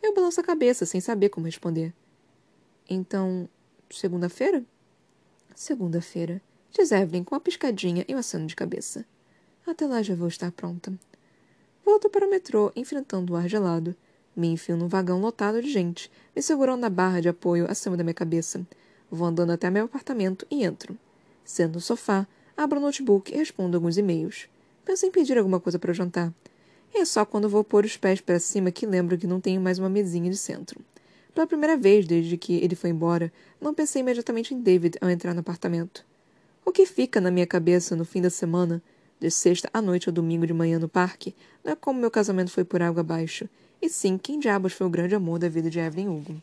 Eu balanço a cabeça, sem saber como responder. Então, segunda-feira? Segunda-feira, diz Evelyn com uma piscadinha e um aceno de cabeça. Até lá já vou estar pronta. Volto para o metrô, enfrentando o ar gelado. Me enfio num vagão lotado de gente, me segurando na barra de apoio acima da minha cabeça. Vou andando até meu apartamento e entro. Sento no sofá, abro o notebook e respondo alguns e-mails. Penso em pedir alguma coisa para jantar. É só quando vou pôr os pés para cima que lembro que não tenho mais uma mesinha de centro. Pela primeira vez desde que ele foi embora, não pensei imediatamente em David ao entrar no apartamento. O que fica na minha cabeça no fim da semana, de sexta à noite ou domingo de manhã no parque, não é como meu casamento foi por água abaixo, e sim quem diabos foi o grande amor da vida de Evelyn Hugo.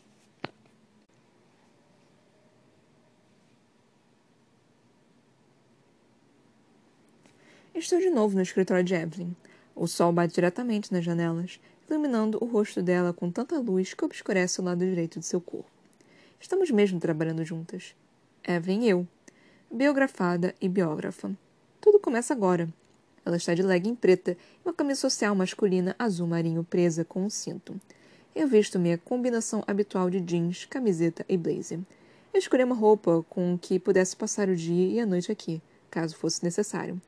Estou de novo no escritório de Evelyn. O sol bate diretamente nas janelas, iluminando o rosto dela com tanta luz que obscurece o lado direito de seu corpo. Estamos mesmo trabalhando juntas. Evelyn e eu. Biografada e biógrafa. Tudo começa agora. Ela está de legging preta e uma camisa social masculina azul marinho presa com um cinto. Eu visto minha combinação habitual de jeans, camiseta e blazer. Eu escolhi uma roupa com que pudesse passar o dia e a noite aqui, caso fosse necessário.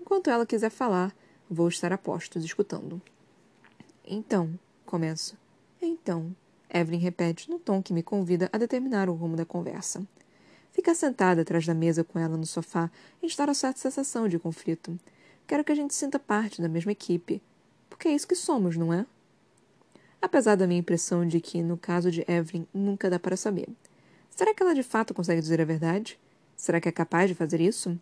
Enquanto ela quiser falar, vou estar a postos escutando. Então, começo. Então, Evelyn repete no tom que me convida a determinar o rumo da conversa. Ficar sentada atrás da mesa com ela no sofá instaura certa sensação de conflito. Quero que a gente sinta parte da mesma equipe, porque é isso que somos, não é? Apesar da minha impressão de que, no caso de Evelyn, nunca dá para saber. Será que ela de fato consegue dizer a verdade? Será que é capaz de fazer isso?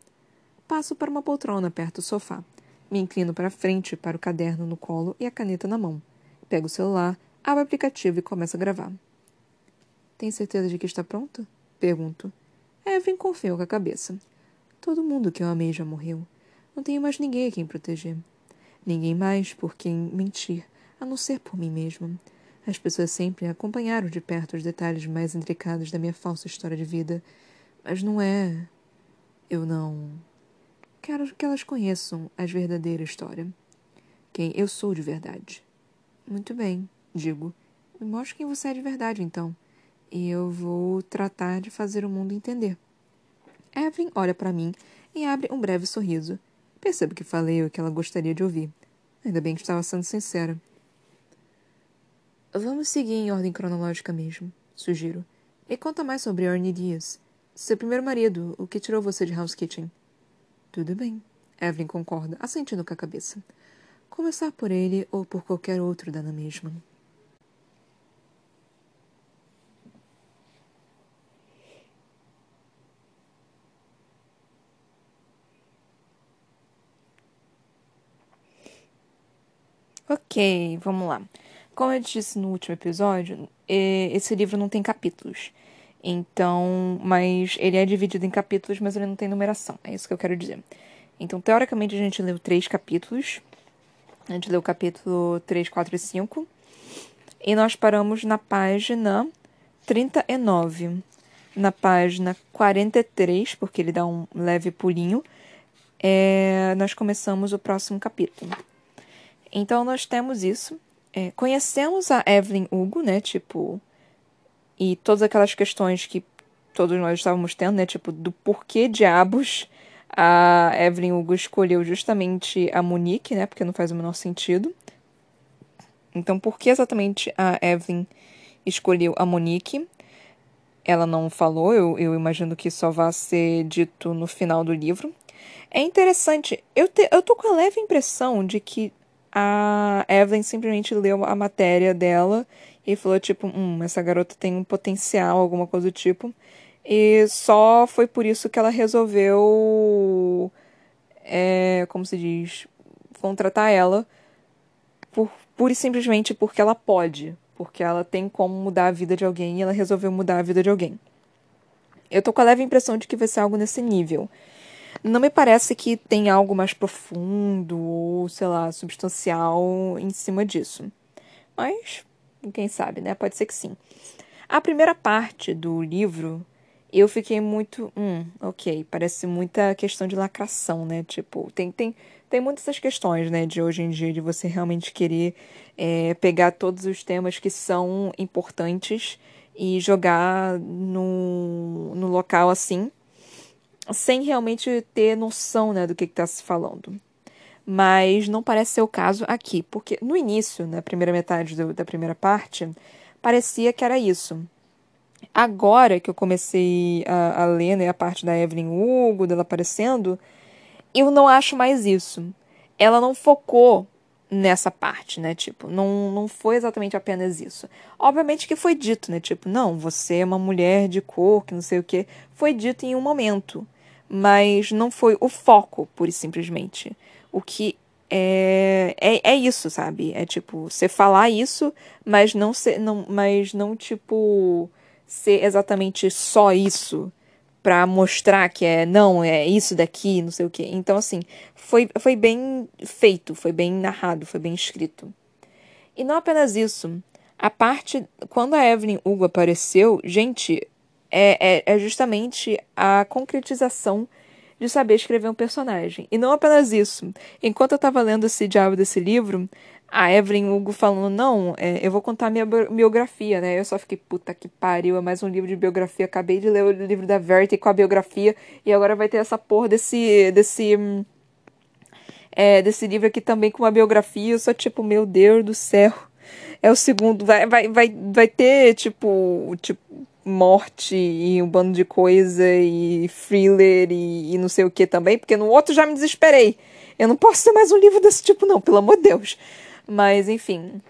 Passo para uma poltrona perto do sofá. Me inclino para frente, para o caderno no colo e a caneta na mão. Pego o celular, abro o aplicativo e começo a gravar. Tem certeza de que está pronto? Pergunto. Evelyn confia com a cabeça. Todo mundo que eu amei já morreu. Não tenho mais ninguém a quem proteger. Ninguém mais por quem mentir, a não ser por mim mesma. As pessoas sempre acompanharam de perto os detalhes mais intricados da minha falsa história de vida. Mas não é. Eu não. Quero que elas conheçam a verdadeira história. Quem eu sou de verdade. Muito bem, digo. Me mostre quem você é de verdade, então. E eu vou tratar de fazer o mundo entender. Evelyn olha para mim e abre um breve sorriso. Percebo que falei o que ela gostaria de ouvir. Ainda bem que estava sendo sincera. Vamos seguir em ordem cronológica mesmo, sugiro. E conta mais sobre Ernie Dias. Seu primeiro marido, o que tirou você de House Kitchen. Tudo bem. Evelyn concorda, assentindo com a cabeça. Começar por ele ou por qualquer outro dá na mesma. Ok, vamos lá. Como eu disse no último episódio, esse livro não tem capítulos. Então, mas ele é dividido em capítulos, mas ele não tem numeração. É isso que eu quero dizer. Então, teoricamente, a gente leu três capítulos. A gente leu o capítulo 3, 4 e 5. E nós paramos na página 39. Na página 43, porque ele dá um leve pulinho, é, nós começamos o próximo capítulo. Então, nós temos isso. É, conhecemos a Evelyn Hugo, né? Tipo, e todas aquelas questões que todos nós estávamos tendo, né? Tipo, do porquê diabos a Evelyn Hugo escolheu justamente a Monique, né? Porque não faz o menor sentido. Então, por que exatamente a Evelyn escolheu a Monique? Ela não falou, eu, eu imagino que só vai ser dito no final do livro. É interessante, eu, te, eu tô com a leve impressão de que a Evelyn simplesmente leu a matéria dela e falou, tipo, hum, essa garota tem um potencial, alguma coisa do tipo. E só foi por isso que ela resolveu, é, como se diz, contratar ela por, pura e simplesmente porque ela pode. Porque ela tem como mudar a vida de alguém e ela resolveu mudar a vida de alguém. Eu tô com a leve impressão de que vai ser algo nesse nível. Não me parece que tem algo mais profundo ou, sei lá, substancial em cima disso. Mas quem sabe, né? Pode ser que sim. A primeira parte do livro, eu fiquei muito. Hum, ok. Parece muita questão de lacração, né? Tipo, tem, tem, tem muitas essas questões, né? De hoje em dia, de você realmente querer é, pegar todos os temas que são importantes e jogar no, no local assim, sem realmente ter noção, né? Do que está se falando mas não parece ser o caso aqui, porque no início, na primeira metade do, da primeira parte, parecia que era isso. Agora que eu comecei a, a ler né, a parte da Evelyn Hugo, dela aparecendo, eu não acho mais isso. Ela não focou nessa parte, né? Tipo, não, não foi exatamente apenas isso. Obviamente que foi dito, né? Tipo, não, você é uma mulher de cor, que não sei o que. Foi dito em um momento. Mas não foi o foco, pura e simplesmente. O que é, é, é isso, sabe? É tipo, você falar isso, mas não ser, não, mas não tipo ser exatamente só isso para mostrar que é não, é isso daqui, não sei o quê. Então assim, foi foi bem feito, foi bem narrado, foi bem escrito. E não apenas isso, a parte quando a Evelyn Hugo apareceu, gente, é, é, é justamente a concretização de saber escrever um personagem. E não apenas isso. Enquanto eu estava lendo esse diabo desse livro, a Evelyn Hugo falando, não, é, eu vou contar minha biografia, né? Eu só fiquei, puta que pariu, é mais um livro de biografia. Acabei de ler o livro da Verity com a biografia, e agora vai ter essa porra desse. desse. É, desse livro aqui também com uma biografia. Eu só, tipo, meu Deus do céu. É o segundo. Vai, vai, vai, vai ter, tipo. tipo morte e um bando de coisa e thriller e, e não sei o que também, porque no outro já me desesperei. Eu não posso ter mais um livro desse tipo, não, pelo amor de Deus. Mas, enfim.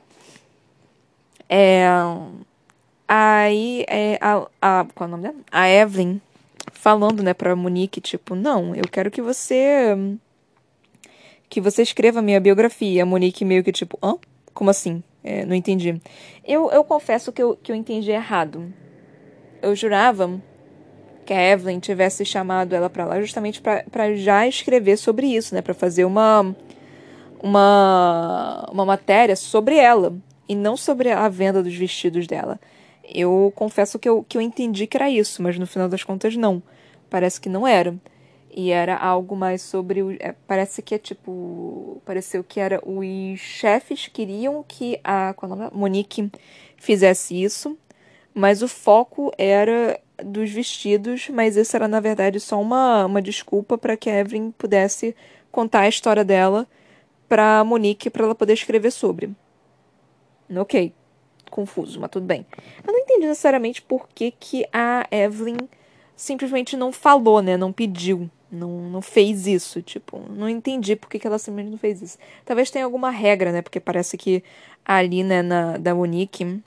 É. Aí, é, a, a, qual é o nome dela? A Evelyn falando, né, pra Monique, tipo, não, eu quero que você. Que você escreva a minha biografia. A Monique meio que, tipo, hã? Como assim? É, não entendi. Eu, eu confesso que eu, que eu entendi errado eu jurava que a Evelyn tivesse chamado ela para lá justamente para já escrever sobre isso, né? Para fazer uma, uma, uma matéria sobre ela e não sobre a venda dos vestidos dela. Eu confesso que eu, que eu entendi que era isso, mas no final das contas não. Parece que não era. E era algo mais sobre. O, é, parece que é tipo. Pareceu que era. Os chefes queriam que a, a Monique fizesse isso mas o foco era dos vestidos, mas isso era na verdade só uma, uma desculpa para que a Evelyn pudesse contar a história dela para Monique para ela poder escrever sobre. Ok, confuso, mas tudo bem. Eu não entendi necessariamente por que, que a Evelyn simplesmente não falou, né? Não pediu, não, não fez isso. Tipo, não entendi por que, que ela simplesmente não fez isso. Talvez tenha alguma regra, né? Porque parece que ali, né, na, da Monique,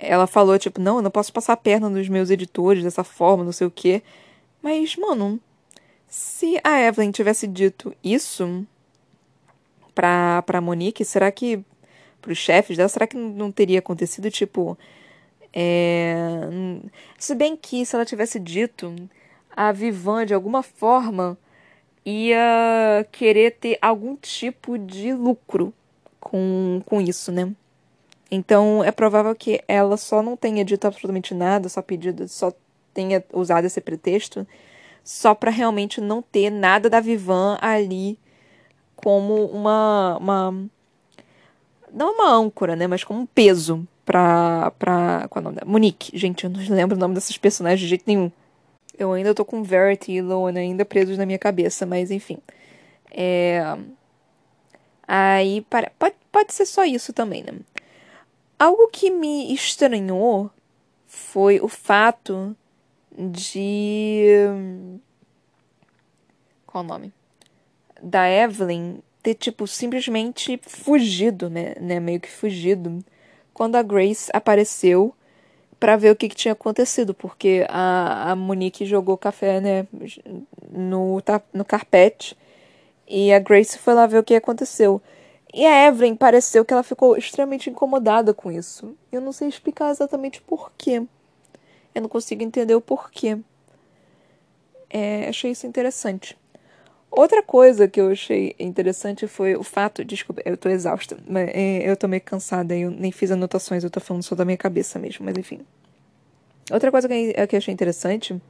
ela falou, tipo, não, eu não posso passar a perna nos meus editores dessa forma, não sei o quê. Mas, mano, se a Evelyn tivesse dito isso pra, pra Monique, será que. pros chefes dela, será que não teria acontecido, tipo. É, se bem que se ela tivesse dito, a Vivan de alguma forma ia querer ter algum tipo de lucro com, com isso, né? Então é provável que ela só não tenha dito absolutamente nada, só pedido, só tenha usado esse pretexto só para realmente não ter nada da Vivan ali como uma, uma não uma âncora, né, mas como um peso pra, pra qual é o nome da Monique. Gente, eu não lembro o nome dessas personagens de jeito nenhum. Eu ainda tô com Verity e Lona ainda presos na minha cabeça, mas enfim. É... Aí, para... pode, pode ser só isso também, né? Algo que me estranhou foi o fato de. Qual o nome? Da Evelyn ter, tipo, simplesmente fugido, né? né? Meio que fugido. Quando a Grace apareceu para ver o que, que, tinha acontecido, porque a, a Monique jogou café, né? No, no carpete. E a Grace foi lá ver o que aconteceu. E a Evelyn pareceu que ela ficou extremamente incomodada com isso. Eu não sei explicar exatamente porquê. Eu não consigo entender o porquê. É, achei isso interessante. Outra coisa que eu achei interessante foi o fato. Desculpa, eu tô exausta. É, eu tô meio cansada, eu nem fiz anotações, eu tô falando só da minha cabeça mesmo, mas enfim. Outra coisa que eu achei interessante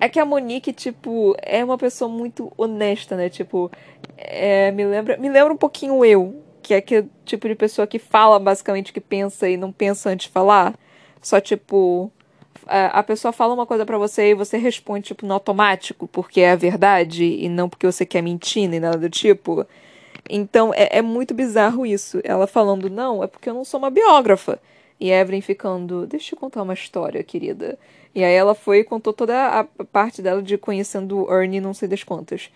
é que a Monique, tipo, é uma pessoa muito honesta, né? Tipo, é, me, lembra, me lembra um pouquinho eu, que é aquele tipo de pessoa que fala basicamente que pensa e não pensa antes de falar. Só, tipo, a pessoa fala uma coisa para você e você responde, tipo, no automático, porque é a verdade e não porque você quer mentir nem nada do tipo. Então, é, é muito bizarro isso. Ela falando, não, é porque eu não sou uma biógrafa. E Evelyn ficando, deixa eu contar uma história, querida. E aí ela foi e contou toda a parte dela de conhecendo Ernie, não sei das quantas.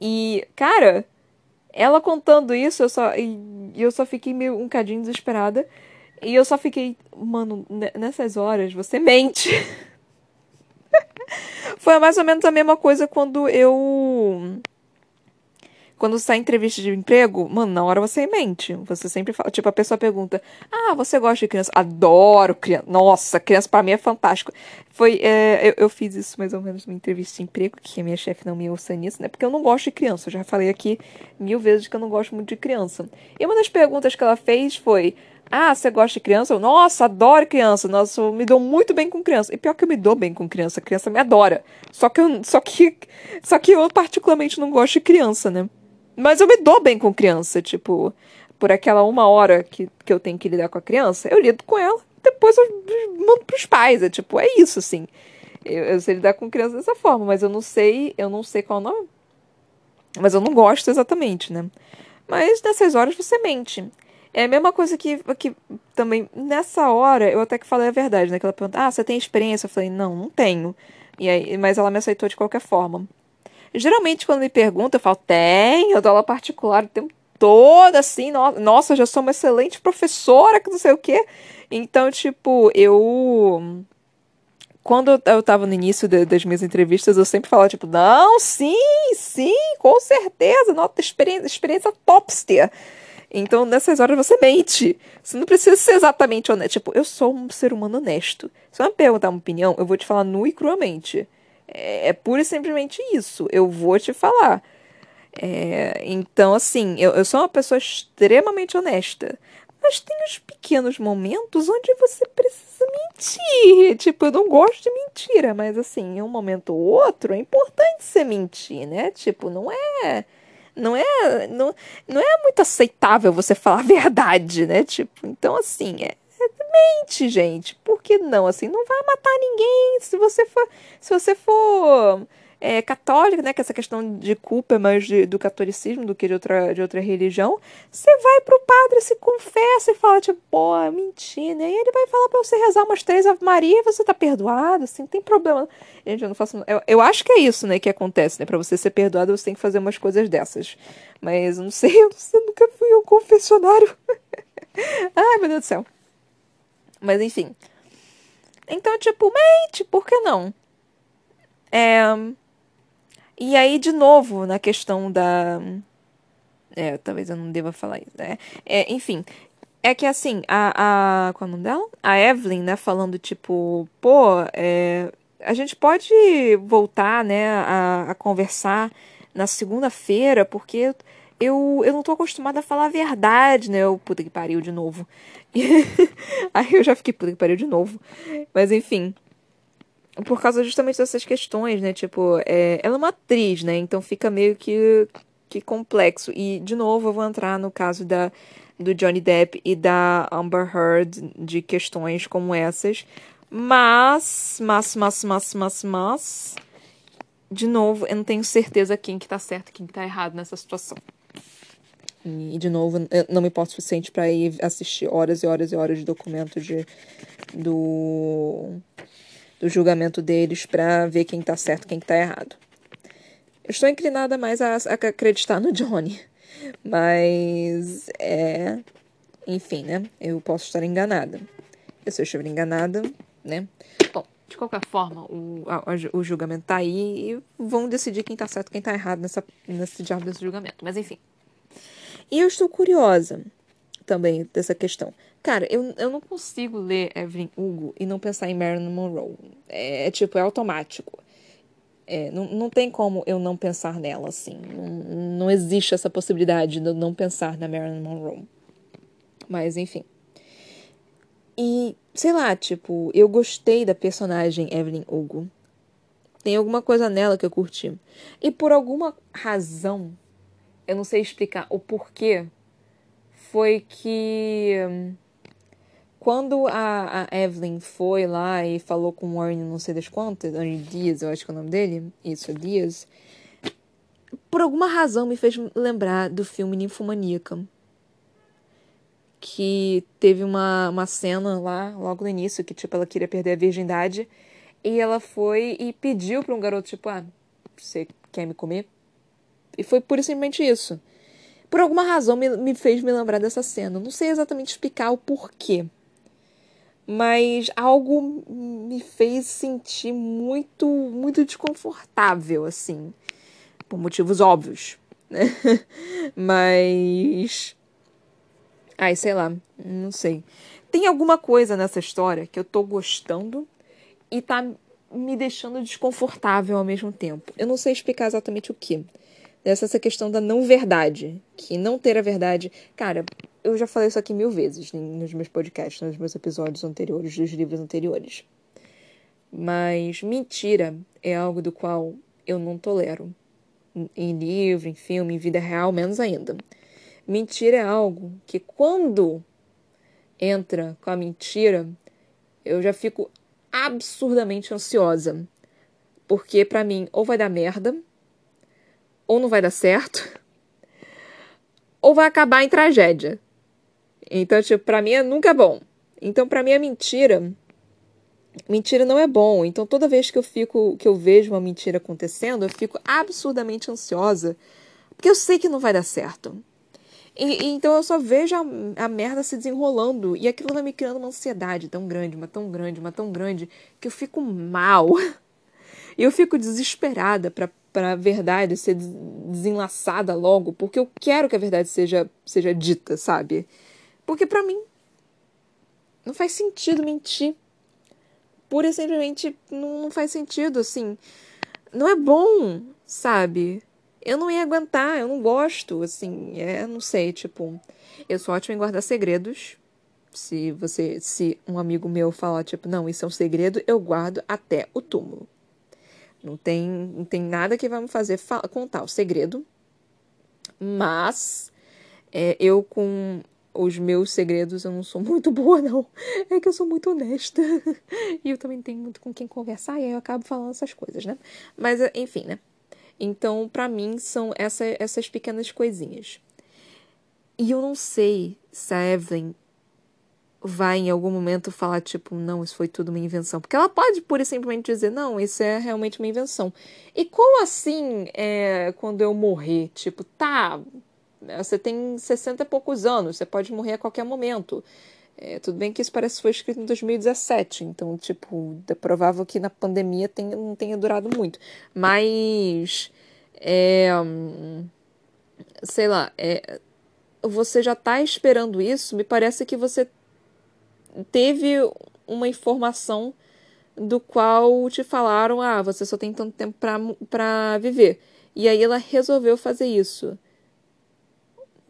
E, cara, ela contando isso, eu só, eu só fiquei meio um cadinho desesperada. E eu só fiquei, mano, nessas horas você mente. Foi mais ou menos a mesma coisa quando eu quando sai entrevista de emprego, mano, na hora você mente. Você sempre fala. Tipo, a pessoa pergunta: Ah, você gosta de criança? Adoro criança. Nossa, criança para mim é fantástico. Foi. É, eu, eu, fiz isso mais ou menos numa entrevista de emprego, que a minha chefe não me ouça nisso, né? Porque eu não gosto de criança. Eu já falei aqui mil vezes que eu não gosto muito de criança. E uma das perguntas que ela fez foi: ah, você gosta de criança? Nossa, adoro criança. Nossa, eu me dou muito bem com criança. E pior que eu me dou bem com criança. A criança me adora. Só que eu, só que, só que eu particularmente não gosto de criança, né? Mas eu me dou bem com criança, tipo, por aquela uma hora que, que eu tenho que lidar com a criança, eu lido com ela, depois eu mando pros pais. É tipo, é isso, assim. Eu, eu sei lidar com criança dessa forma, mas eu não sei, eu não sei qual é o nome. Mas eu não gosto exatamente, né? Mas nessas horas você mente. É a mesma coisa que, que também, nessa hora, eu até que falei a verdade, né? Que ela pergunta, ah, você tem experiência? Eu falei, não, não tenho. E aí, mas ela me aceitou de qualquer forma. Geralmente, quando me perguntam, eu falo, tem, eu dou aula particular o tempo todo, assim, no, nossa, eu já sou uma excelente professora, que não sei o quê. Então, tipo, eu. Quando eu tava no início de, das minhas entrevistas, eu sempre falava, tipo, não, sim, sim, com certeza, nota experiência, experiência topster. Então, nessas horas você mente. Você não precisa ser exatamente honesto. Tipo, eu sou um ser humano honesto. Se você me perguntar uma opinião, eu vou te falar nu e cruamente. É, é pura e simplesmente isso. Eu vou te falar. É, então, assim, eu, eu sou uma pessoa extremamente honesta. Mas tem os pequenos momentos onde você precisa mentir. Tipo, eu não gosto de mentira, mas assim, em um momento ou outro é importante você mentir, né? Tipo, não é. Não é, não, não é muito aceitável você falar a verdade, né? Tipo, então assim, é, mente, gente. Por que não? Assim, não vai matar ninguém. Se você for, se você for é, né? Que essa questão de culpa é mais de, do catolicismo do que de outra, de outra religião. Você vai pro padre, se confessa e fala, tipo, pô, mentira, né? E ele vai falar pra você rezar umas três Ave Maria e você tá perdoado, assim, não tem problema. Gente, eu não faço. Eu, eu acho que é isso, né, que acontece, né? Pra você ser perdoado, você tem que fazer umas coisas dessas. Mas eu não sei, eu, não sei, eu nunca fui ao confessionário. Ai, meu Deus do céu. Mas enfim. Então, tipo, mente, por que não? É... E aí, de novo, na questão da. É, talvez eu não deva falar isso, né? É, enfim, é que assim, a, a. Qual é o nome dela? A Evelyn, né, falando, tipo, pô, é, a gente pode voltar, né, a, a conversar na segunda-feira, porque eu, eu não tô acostumada a falar a verdade, né? Eu, puta que pariu de novo. Aí eu já fiquei, puta que pariu de novo. Mas enfim. Por causa justamente dessas questões, né? Tipo, é, ela é uma atriz, né? Então fica meio que, que complexo. E, de novo, eu vou entrar no caso da, do Johnny Depp e da Amber Heard de questões como essas. Mas, mas, mas, mas, mas, mas. De novo, eu não tenho certeza quem que tá certo e quem que tá errado nessa situação. E, de novo, não me importa o suficiente para ir assistir horas e horas e horas de documento de, do, do julgamento deles para ver quem tá certo quem tá errado. Eu estou inclinada mais a, a acreditar no Johnny. Mas, é. Enfim, né? Eu posso estar enganada. Eu, se eu estiver enganada, né? Bom, de qualquer forma, o, a, o julgamento tá aí e vão decidir quem tá certo quem tá errado nessa, nesse diabo desse julgamento. Mas enfim. E eu estou curiosa também dessa questão. Cara, eu, eu não consigo ler Evelyn Hugo e não pensar em Marilyn Monroe. É, é tipo, é automático. É, não, não tem como eu não pensar nela, assim. Não, não existe essa possibilidade de eu não pensar na Marilyn Monroe. Mas, enfim. E, sei lá, tipo, eu gostei da personagem Evelyn Hugo. Tem alguma coisa nela que eu curti. E por alguma razão, eu não sei explicar o porquê, foi que quando a, a Evelyn foi lá e falou com o Ernie não sei das quantas, Ernie Dias, eu acho que é o nome dele, isso, é Dias, por alguma razão me fez lembrar do filme Ninfomaníaca. Que teve uma, uma cena lá, logo no início, que tipo, ela queria perder a virgindade. E ela foi e pediu para um garoto, tipo, ah, você quer me comer? E foi pura e simplesmente isso. Por alguma razão me, me fez me lembrar dessa cena. Não sei exatamente explicar o porquê. mas algo me fez sentir muito, muito desconfortável, assim, por motivos óbvios, né? Mas. Ai, sei lá, não sei. Tem alguma coisa nessa história que eu tô gostando e tá me deixando desconfortável ao mesmo tempo. Eu não sei explicar exatamente o que. Dessa essa questão da não verdade. Que não ter a verdade. Cara, eu já falei isso aqui mil vezes nos meus podcasts, nos meus episódios anteriores, dos livros anteriores. Mas mentira é algo do qual eu não tolero. Em livro, em filme, em vida real, menos ainda. Mentira é algo que quando entra com a mentira, eu já fico absurdamente ansiosa. Porque para mim ou vai dar merda, ou não vai dar certo, ou vai acabar em tragédia. Então, tipo, pra mim é nunca é bom. Então, pra mim é mentira. Mentira não é bom. Então, toda vez que eu fico, que eu vejo uma mentira acontecendo, eu fico absurdamente ansiosa, porque eu sei que não vai dar certo. E, e, então eu só vejo a, a merda se desenrolando e aquilo vai me criando uma ansiedade tão grande, uma tão grande, uma tão grande, que eu fico mal. E eu fico desesperada para para a verdade ser desenlaçada logo, porque eu quero que a verdade seja seja dita, sabe? Porque para mim não faz sentido mentir. Pura e simplesmente não, não faz sentido, assim. Não é bom, sabe? Eu não ia aguentar, eu não gosto, assim, é, não sei, tipo, eu sou ótima em guardar segredos. Se você, se um amigo meu falar, tipo, não, isso é um segredo, eu guardo até o túmulo. Não tem, não tem nada que vai me fazer contar o segredo. Mas é, eu com os meus segredos eu não sou muito boa, não. É que eu sou muito honesta. e eu também tenho muito com quem conversar e aí eu acabo falando essas coisas, né? Mas, enfim, né? Então, para mim, são essa, essas pequenas coisinhas. E eu não sei se a Evelyn vai em algum momento falar, tipo, não, isso foi tudo uma invenção. Porque ela pode pura e simplesmente dizer, não, isso é realmente uma invenção. E como assim, é, quando eu morrer? Tipo, tá, você tem 60 e poucos anos, você pode morrer a qualquer momento. É, tudo bem que isso parece que foi escrito em 2017, então, tipo, é provável que na pandemia tenha, não tenha durado muito. Mas, é, sei lá, é, você já está esperando isso, me parece que você teve uma informação do qual te falaram, ah, você só tem tanto tempo para viver. E aí ela resolveu fazer isso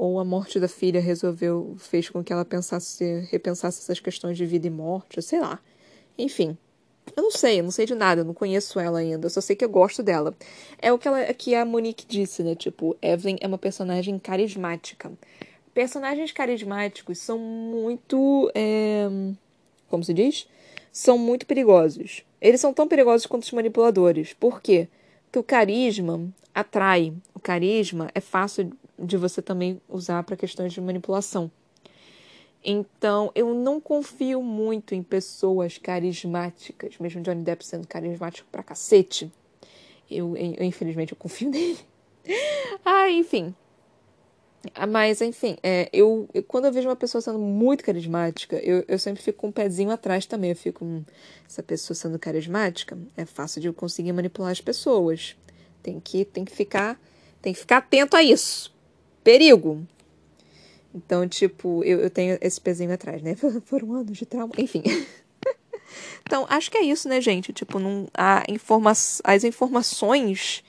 ou a morte da filha resolveu, fez com que ela pensasse, repensasse essas questões de vida e morte, sei lá. Enfim, eu não sei, eu não sei de nada, eu não conheço ela ainda, eu só sei que eu gosto dela. É o que, ela, que a Monique disse, né? Tipo, Evelyn é uma personagem carismática. Personagens carismáticos são muito. É... Como se diz? São muito perigosos. Eles são tão perigosos quanto os manipuladores. Por quê? Porque o carisma atrai. O carisma é fácil de você também usar para questões de manipulação. Então, eu não confio muito em pessoas carismáticas, mesmo Johnny Depp sendo carismático pra cacete. Eu, eu infelizmente, eu confio nele. ah, enfim. Ah, mas, enfim, é, eu, eu, quando eu vejo uma pessoa sendo muito carismática, eu, eu sempre fico com um pezinho atrás também. Eu fico, hum, essa pessoa sendo carismática, é fácil de eu conseguir manipular as pessoas. Tem que, tem que ficar, tem que ficar atento a isso perigo. Então, tipo, eu, eu tenho esse pezinho atrás, né? Foram anos de trauma. Enfim. então, acho que é isso, né, gente? Tipo, não, a informa as informações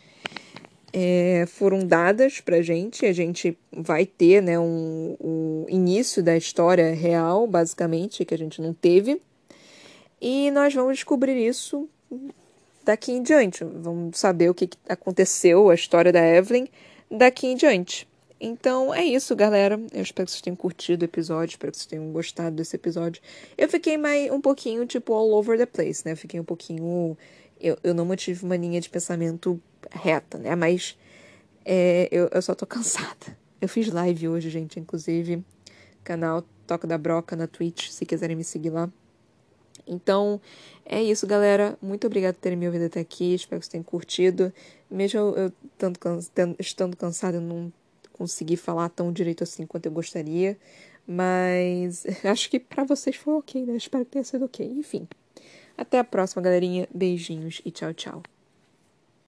é, foram dadas pra gente. A gente vai ter, né, um, um início da história real, basicamente, que a gente não teve. E nós vamos descobrir isso daqui em diante. Vamos saber o que aconteceu, a história da Evelyn, daqui em diante. Então é isso, galera. Eu espero que vocês tenham curtido o episódio, espero que vocês tenham gostado desse episódio. Eu fiquei mais um pouquinho, tipo, all over the place, né? Fiquei um pouquinho. Eu, eu não mantive uma linha de pensamento reta, né? Mas é, eu, eu só tô cansada. Eu fiz live hoje, gente, inclusive. Canal Toca da Broca na Twitch, se quiserem me seguir lá. Então, é isso, galera. Muito obrigada por terem me ouvido até aqui. Espero que vocês tenham curtido. Mesmo eu, eu tanto, estando cansada, eu não consegui falar tão direito assim quanto eu gostaria, Mas acho que para vocês foi ok, né? Espero que tenha sido ok. Enfim. Até a próxima, galerinha. Beijinhos e tchau, tchau.